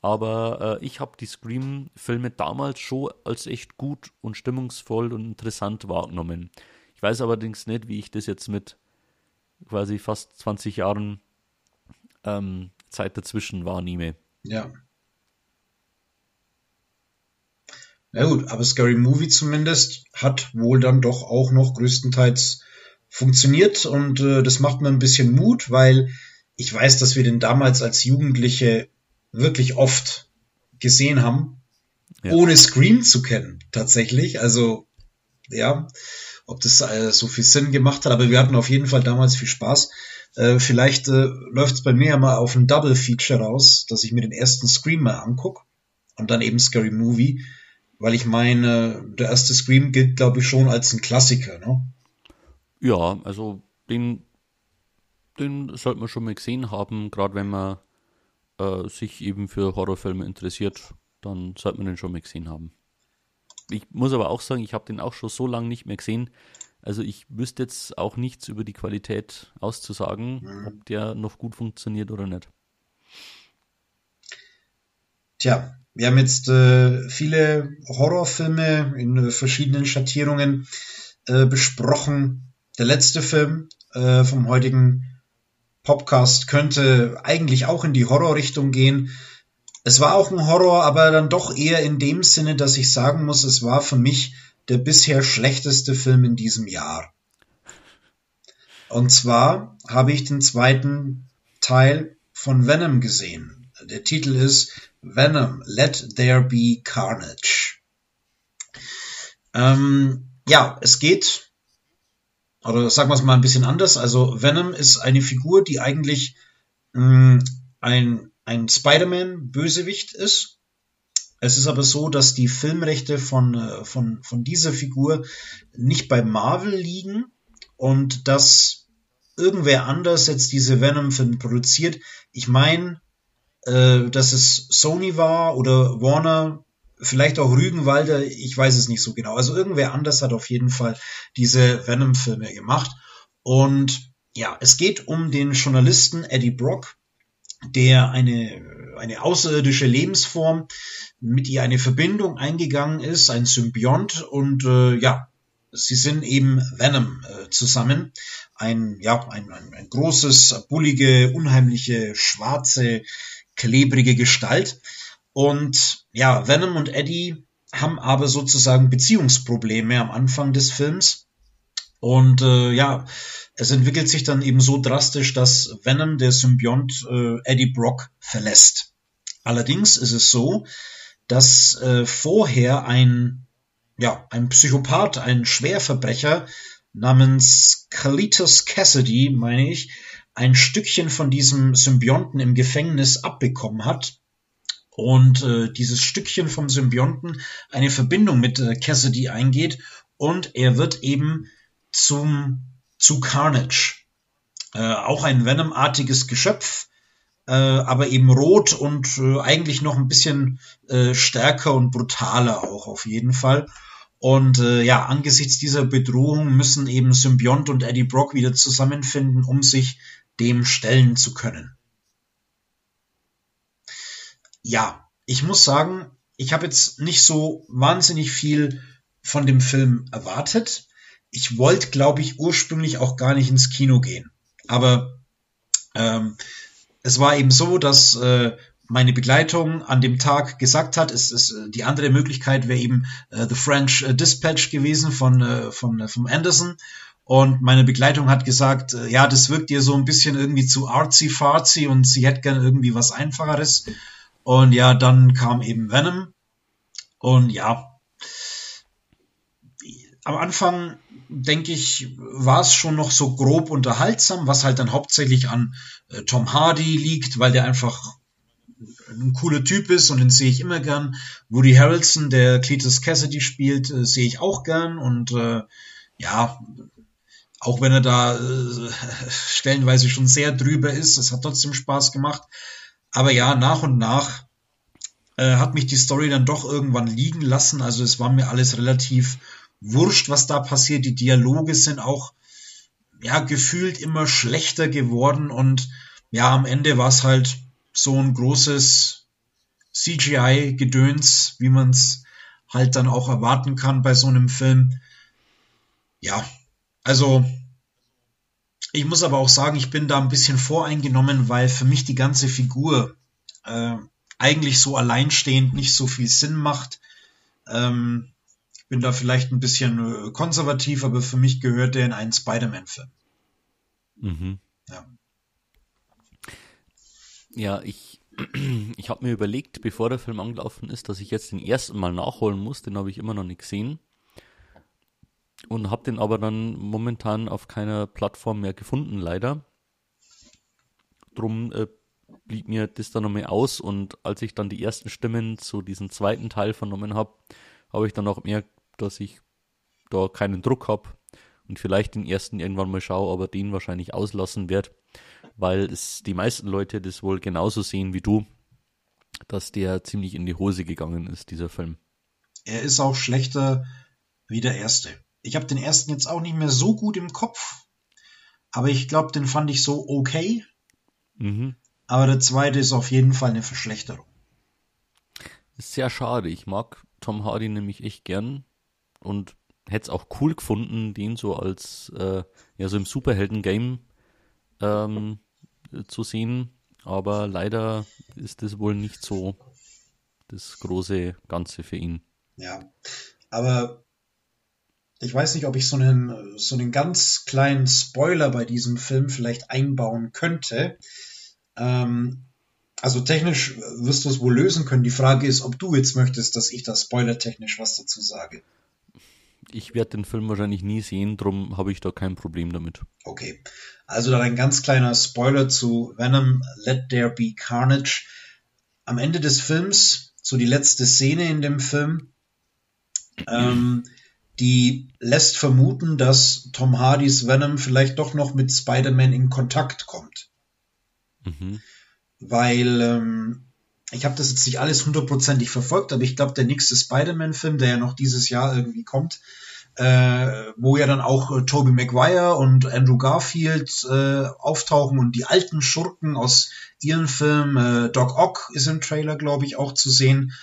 Aber äh, ich habe die Scream-Filme damals schon als echt gut und stimmungsvoll und interessant wahrgenommen. Ich weiß allerdings nicht, wie ich das jetzt mit quasi fast 20 Jahren ähm, Zeit dazwischen wahrnehme. Ja. Na gut, aber Scary Movie zumindest hat wohl dann doch auch noch größtenteils funktioniert und äh, das macht mir ein bisschen Mut, weil ich weiß, dass wir den damals als Jugendliche wirklich oft gesehen haben, ja. ohne Scream zu kennen, tatsächlich. Also, ja, ob das äh, so viel Sinn gemacht hat, aber wir hatten auf jeden Fall damals viel Spaß. Äh, vielleicht äh, läuft es bei mir ja mal auf ein Double Feature raus, dass ich mir den ersten Scream mal anguck und dann eben Scary Movie, weil ich meine, der erste Scream gilt, glaube ich, schon als ein Klassiker, ne? Ja, also den, den sollte man schon mal gesehen haben, gerade wenn man äh, sich eben für Horrorfilme interessiert, dann sollte man den schon mal gesehen haben. Ich muss aber auch sagen, ich habe den auch schon so lange nicht mehr gesehen, also ich wüsste jetzt auch nichts über die Qualität auszusagen, mhm. ob der noch gut funktioniert oder nicht. Tja, wir haben jetzt äh, viele Horrorfilme in äh, verschiedenen Schattierungen äh, besprochen. Der letzte Film äh, vom heutigen Podcast könnte eigentlich auch in die Horrorrichtung gehen. Es war auch ein Horror, aber dann doch eher in dem Sinne, dass ich sagen muss, es war für mich der bisher schlechteste Film in diesem Jahr. Und zwar habe ich den zweiten Teil von Venom gesehen. Der Titel ist Venom, Let There Be Carnage. Ähm, ja, es geht, oder sagen wir es mal ein bisschen anders. Also Venom ist eine Figur, die eigentlich mh, mm, ein, ein Spider-Man-Bösewicht ist es ist aber so, dass die Filmrechte von, äh, von, von dieser Figur nicht bei Marvel liegen und dass irgendwer anders jetzt diese Venom-Filme produziert. Ich meine, äh, dass es Sony war oder Warner, vielleicht auch Rügenwalder, ich weiß es nicht so genau. Also irgendwer anders hat auf jeden Fall diese Venom-Filme gemacht. Und ja, es geht um den Journalisten Eddie Brock, der eine eine außerirdische Lebensform, mit ihr eine Verbindung eingegangen ist, ein Symbiont und äh, ja, sie sind eben Venom äh, zusammen. Ein, ja, ein, ein, ein großes, bullige, unheimliche, schwarze, klebrige Gestalt. Und ja, Venom und Eddie haben aber sozusagen Beziehungsprobleme am Anfang des Films. Und äh, ja, es entwickelt sich dann eben so drastisch, dass Venom, der Symbiont, äh, Eddie Brock verlässt. Allerdings ist es so, dass äh, vorher ein, ja, ein Psychopath, ein Schwerverbrecher namens Cletus Cassidy, meine ich, ein Stückchen von diesem Symbionten im Gefängnis abbekommen hat und äh, dieses Stückchen vom Symbionten eine Verbindung mit äh, Cassidy eingeht und er wird eben zum zu Carnage. Äh, auch ein Venom-artiges Geschöpf, äh, aber eben rot und äh, eigentlich noch ein bisschen äh, stärker und brutaler auch auf jeden Fall. Und äh, ja, angesichts dieser Bedrohung müssen eben Symbiont und Eddie Brock wieder zusammenfinden, um sich dem stellen zu können. Ja, ich muss sagen, ich habe jetzt nicht so wahnsinnig viel von dem Film erwartet. Ich wollte, glaube ich, ursprünglich auch gar nicht ins Kino gehen. Aber ähm, es war eben so, dass äh, meine Begleitung an dem Tag gesagt hat, es ist äh, die andere Möglichkeit wäre eben äh, The French äh, Dispatch gewesen von äh, von äh, vom Anderson und meine Begleitung hat gesagt, äh, ja, das wirkt ihr so ein bisschen irgendwie zu artsy fartsy und sie hätte gern irgendwie was einfacheres. Und ja, dann kam eben Venom und ja, am Anfang denke ich, war es schon noch so grob unterhaltsam, was halt dann hauptsächlich an äh, Tom Hardy liegt, weil der einfach ein cooler Typ ist und den sehe ich immer gern. Woody Harrelson, der Cletus Cassidy spielt, äh, sehe ich auch gern und äh, ja, auch wenn er da äh, stellenweise schon sehr drüber ist, es hat trotzdem Spaß gemacht. Aber ja, nach und nach äh, hat mich die Story dann doch irgendwann liegen lassen. Also es war mir alles relativ wurscht, was da passiert. Die Dialoge sind auch ja gefühlt immer schlechter geworden und ja, am Ende war es halt so ein großes CGI-Gedöns, wie man es halt dann auch erwarten kann bei so einem Film. Ja, also ich muss aber auch sagen, ich bin da ein bisschen voreingenommen, weil für mich die ganze Figur äh, eigentlich so alleinstehend nicht so viel Sinn macht. Ähm, bin da vielleicht ein bisschen äh, konservativ, aber für mich gehört der in einen Spider-Man-Film. Mhm. Ja. Ja, ich, ich habe mir überlegt, bevor der Film angelaufen ist, dass ich jetzt den ersten Mal nachholen muss. Den habe ich immer noch nicht gesehen. Und habe den aber dann momentan auf keiner Plattform mehr gefunden, leider. Drum äh, blieb mir das dann nochmal aus. Und als ich dann die ersten Stimmen zu diesem zweiten Teil vernommen habe, habe ich dann auch mehr dass ich da keinen Druck habe und vielleicht den ersten irgendwann mal schaue, aber den wahrscheinlich auslassen werde, weil es die meisten Leute das wohl genauso sehen wie du, dass der ziemlich in die Hose gegangen ist, dieser Film. Er ist auch schlechter wie der erste. Ich habe den ersten jetzt auch nicht mehr so gut im Kopf, aber ich glaube, den fand ich so okay. Mhm. Aber der zweite ist auf jeden Fall eine Verschlechterung. Ist sehr schade. Ich mag Tom Hardy nämlich echt gern und hätte es auch cool gefunden, den so als äh, ja so im Superhelden-Game ähm, zu sehen. Aber leider ist das wohl nicht so das große Ganze für ihn. Ja, aber ich weiß nicht, ob ich so einen, so einen ganz kleinen Spoiler bei diesem Film vielleicht einbauen könnte. Ähm, also technisch wirst du es wohl lösen können. Die Frage ist, ob du jetzt möchtest, dass ich da spoilertechnisch was dazu sage ich werde den Film wahrscheinlich nie sehen, darum habe ich da kein Problem damit. Okay. Also dann ein ganz kleiner Spoiler zu Venom Let There Be Carnage. Am Ende des Films, so die letzte Szene in dem Film, ähm, die lässt vermuten, dass Tom Hardys Venom vielleicht doch noch mit Spider-Man in Kontakt kommt. Mhm. Weil ähm, ich habe das jetzt nicht alles hundertprozentig verfolgt, aber ich glaube, der nächste Spider-Man-Film, der ja noch dieses Jahr irgendwie kommt, äh, wo ja dann auch äh, Tobey Maguire und Andrew Garfield äh, auftauchen und die alten Schurken aus ihren Filmen, äh, Doc Ock ist im Trailer, glaube ich, auch zu sehen.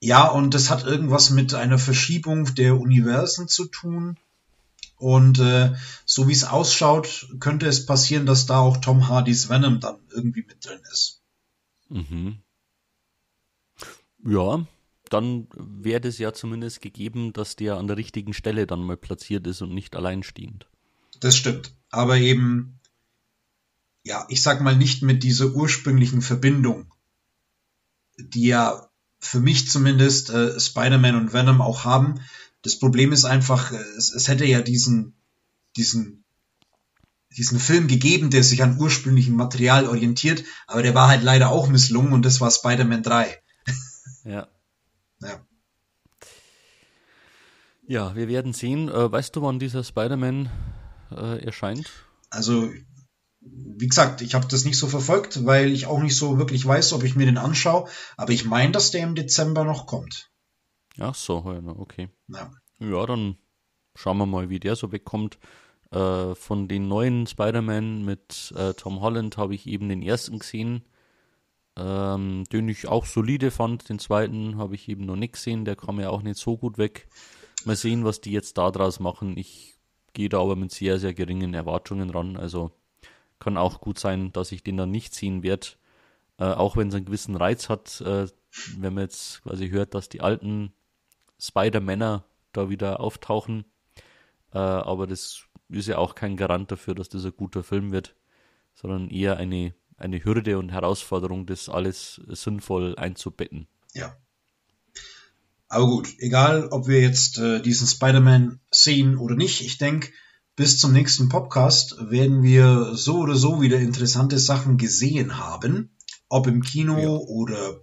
Ja, und das hat irgendwas mit einer Verschiebung der Universen zu tun. Und äh, so wie es ausschaut, könnte es passieren, dass da auch Tom Hardys Venom dann irgendwie mit drin ist. Mhm. Ja, dann wäre es ja zumindest gegeben, dass der an der richtigen Stelle dann mal platziert ist und nicht alleinstehend. Das stimmt. Aber eben, ja, ich sag mal nicht mit dieser ursprünglichen Verbindung, die ja für mich zumindest äh, Spider-Man und Venom auch haben. Das Problem ist einfach, äh, es, es hätte ja diesen, diesen, diesen Film gegeben, der sich an ursprünglichem Material orientiert, aber der war halt leider auch misslungen und das war Spider-Man 3. Ja. Ja. Ja, wir werden sehen. Äh, weißt du, wann dieser Spider-Man äh, erscheint? Also, wie gesagt, ich habe das nicht so verfolgt, weil ich auch nicht so wirklich weiß, ob ich mir den anschaue. Aber ich meine, dass der im Dezember noch kommt. Ach so, okay. Ja. Ja, dann schauen wir mal, wie der so wegkommt. Äh, von den neuen Spider-Man mit äh, Tom Holland habe ich eben den ersten gesehen, ähm, den ich auch solide fand. Den zweiten habe ich eben noch nicht gesehen, der kam ja auch nicht so gut weg. Mal sehen, was die jetzt da draus machen. Ich gehe da aber mit sehr, sehr geringen Erwartungen ran. Also kann auch gut sein, dass ich den dann nicht ziehen werde. Äh, auch wenn es einen gewissen Reiz hat, äh, wenn man jetzt quasi hört, dass die alten Spider-Männer da wieder auftauchen. Äh, aber das ist ja auch kein Garant dafür, dass das ein guter Film wird, sondern eher eine, eine Hürde und Herausforderung, das alles sinnvoll einzubetten. Ja. Aber gut, egal ob wir jetzt äh, diesen Spider-Man sehen oder nicht, ich denke, bis zum nächsten Podcast werden wir so oder so wieder interessante Sachen gesehen haben. Ob im Kino ja. oder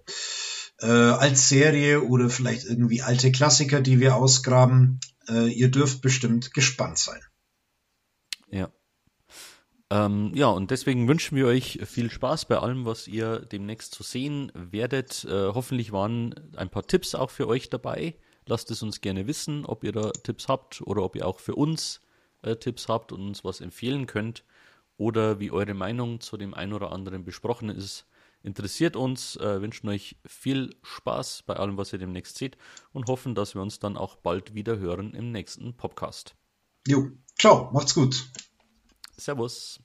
äh, als Serie oder vielleicht irgendwie alte Klassiker, die wir ausgraben. Äh, ihr dürft bestimmt gespannt sein. Ja. Ähm, ja, und deswegen wünschen wir euch viel Spaß bei allem, was ihr demnächst zu sehen werdet. Äh, hoffentlich waren ein paar Tipps auch für euch dabei. Lasst es uns gerne wissen, ob ihr da Tipps habt oder ob ihr auch für uns äh, Tipps habt und uns was empfehlen könnt oder wie eure Meinung zu dem ein oder anderen besprochen ist. Interessiert uns, äh, wünschen euch viel Spaß bei allem, was ihr demnächst seht und hoffen, dass wir uns dann auch bald wieder hören im nächsten Podcast. Jo, ciao, macht's gut. Servus.